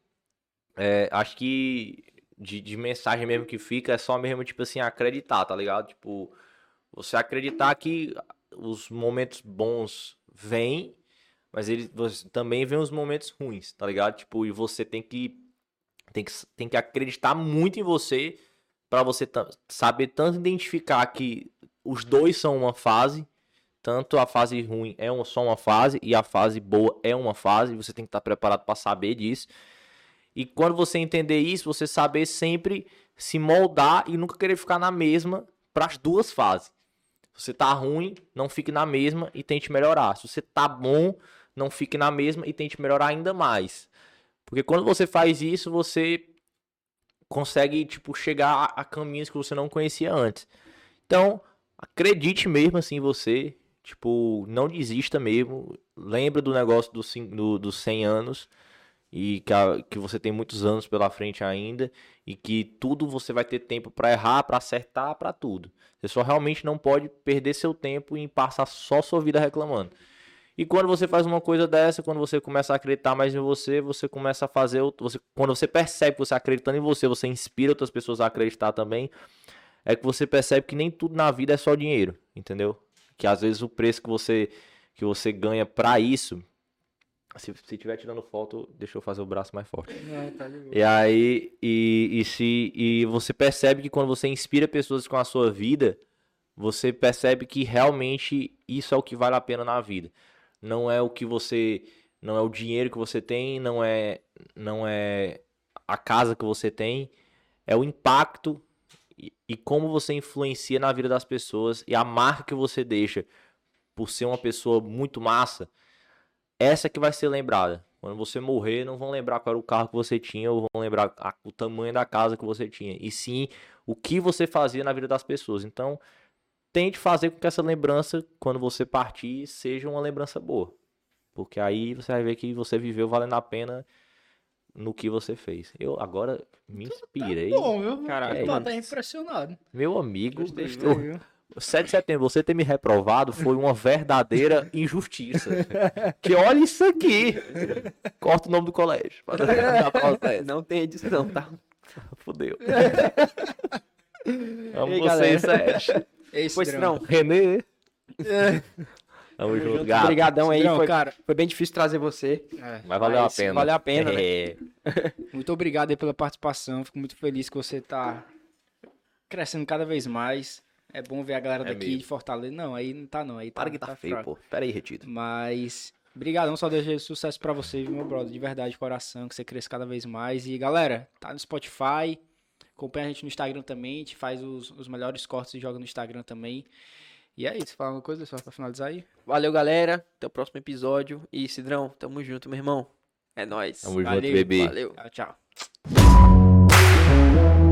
é, acho que de, de mensagem mesmo que fica é só mesmo, tipo assim, acreditar, tá ligado? Tipo, você acreditar que os momentos bons vêm, mas eles você- também vem os momentos ruins, tá ligado? Tipo, e você tem que tem que, tem que acreditar muito em você pra você saber tanto identificar que os dois são uma fase, tanto a fase ruim é só uma fase e a fase boa é uma fase, você tem que estar preparado pra saber disso. E quando você entender isso, você saber sempre se moldar e nunca querer ficar na mesma para as duas fases. Se você tá ruim, não fique na mesma e tente melhorar. Se você tá bom, não fique na mesma e tente melhorar ainda mais. Porque quando você faz isso, você consegue, tipo, chegar a, a caminhos que você não conhecia antes. Então, acredite mesmo assim em você. Tipo, não desista mesmo. Lembra do negócio dos do, dos 100 anos. E que, a- que você tem muitos anos pela frente ainda. E que tudo você vai ter tempo pra errar, pra acertar, pra tudo. Você só realmente não pode perder seu tempo em passar só sua vida reclamando. E quando você faz uma coisa dessa, quando você começa a acreditar mais em você, você começa a fazer. Você, quando você percebe que você acreditando em você, você inspira outras pessoas a acreditar também. É que você percebe que nem tudo na vida é só dinheiro, entendeu? Que às vezes o preço que você, que você ganha pra isso. Se, se tiver tirando foto, deixa eu fazer o braço mais forte. tá de boa. E aí, e, e se e você percebe que quando você inspira pessoas com a sua vida, você percebe que realmente isso é o que vale a pena na vida. Não é o que você, não é o dinheiro que você tem, não é, não é a casa que você tem, é o impacto e, e como você influencia na vida das pessoas e a marca que você deixa por ser uma pessoa muito massa, essa que vai ser lembrada. Quando você morrer, não vão lembrar qual era o carro que você tinha, ou vão lembrar a- o tamanho da casa que você tinha, e sim o que você fazia na vida das pessoas. Então, tente fazer com que essa lembrança, quando você partir, seja uma lembrança boa. Porque aí você vai ver que você viveu valendo a pena no que você fez. Eu agora me inspirei. Bom, viu? Caralho, eu tô mano. até impressionado. Meu amigo, Gostei, estou- viu? 7 (laughs) de setembro, você ter me reprovado foi uma verdadeira injustiça. (laughs) que olha isso aqui. Corta o nome do colégio. não dar (laughs) processo. Não tem edição, tá? Fudeu. Amo vocês, galera? Sete. Esse Pois não. Renê. (laughs) Tamo junto, gato. Obrigadão aí. Cidrão, Foi, cara, foi bem difícil trazer você. é, Mas valeu a Mas pena. valeu a pena, né? É. (laughs) muito obrigado aí pela participação. Fico muito feliz que você tá crescendo cada vez mais. É bom ver a galera É daqui mesmo. de Fortaleza. Não, aí não tá não. Aí Para tá, que tá, tá feio, fraco. pô. Pera aí, Retido. Mas, brigadão, só desejo sucesso pra você, viu, meu brother, de verdade, de coração, que você cresça cada vez mais. E, galera, tá no Spotify, Acompanha a gente no Instagram também, a gente faz os, os melhores cortes e joga no Instagram também. E é isso, fala alguma coisa só pra finalizar aí. Valeu, galera. Até o próximo episódio. E Cidrão, tamo junto, meu irmão. É nóis. Tamo Valeu. junto, bebê. Valeu. Tchau, tchau.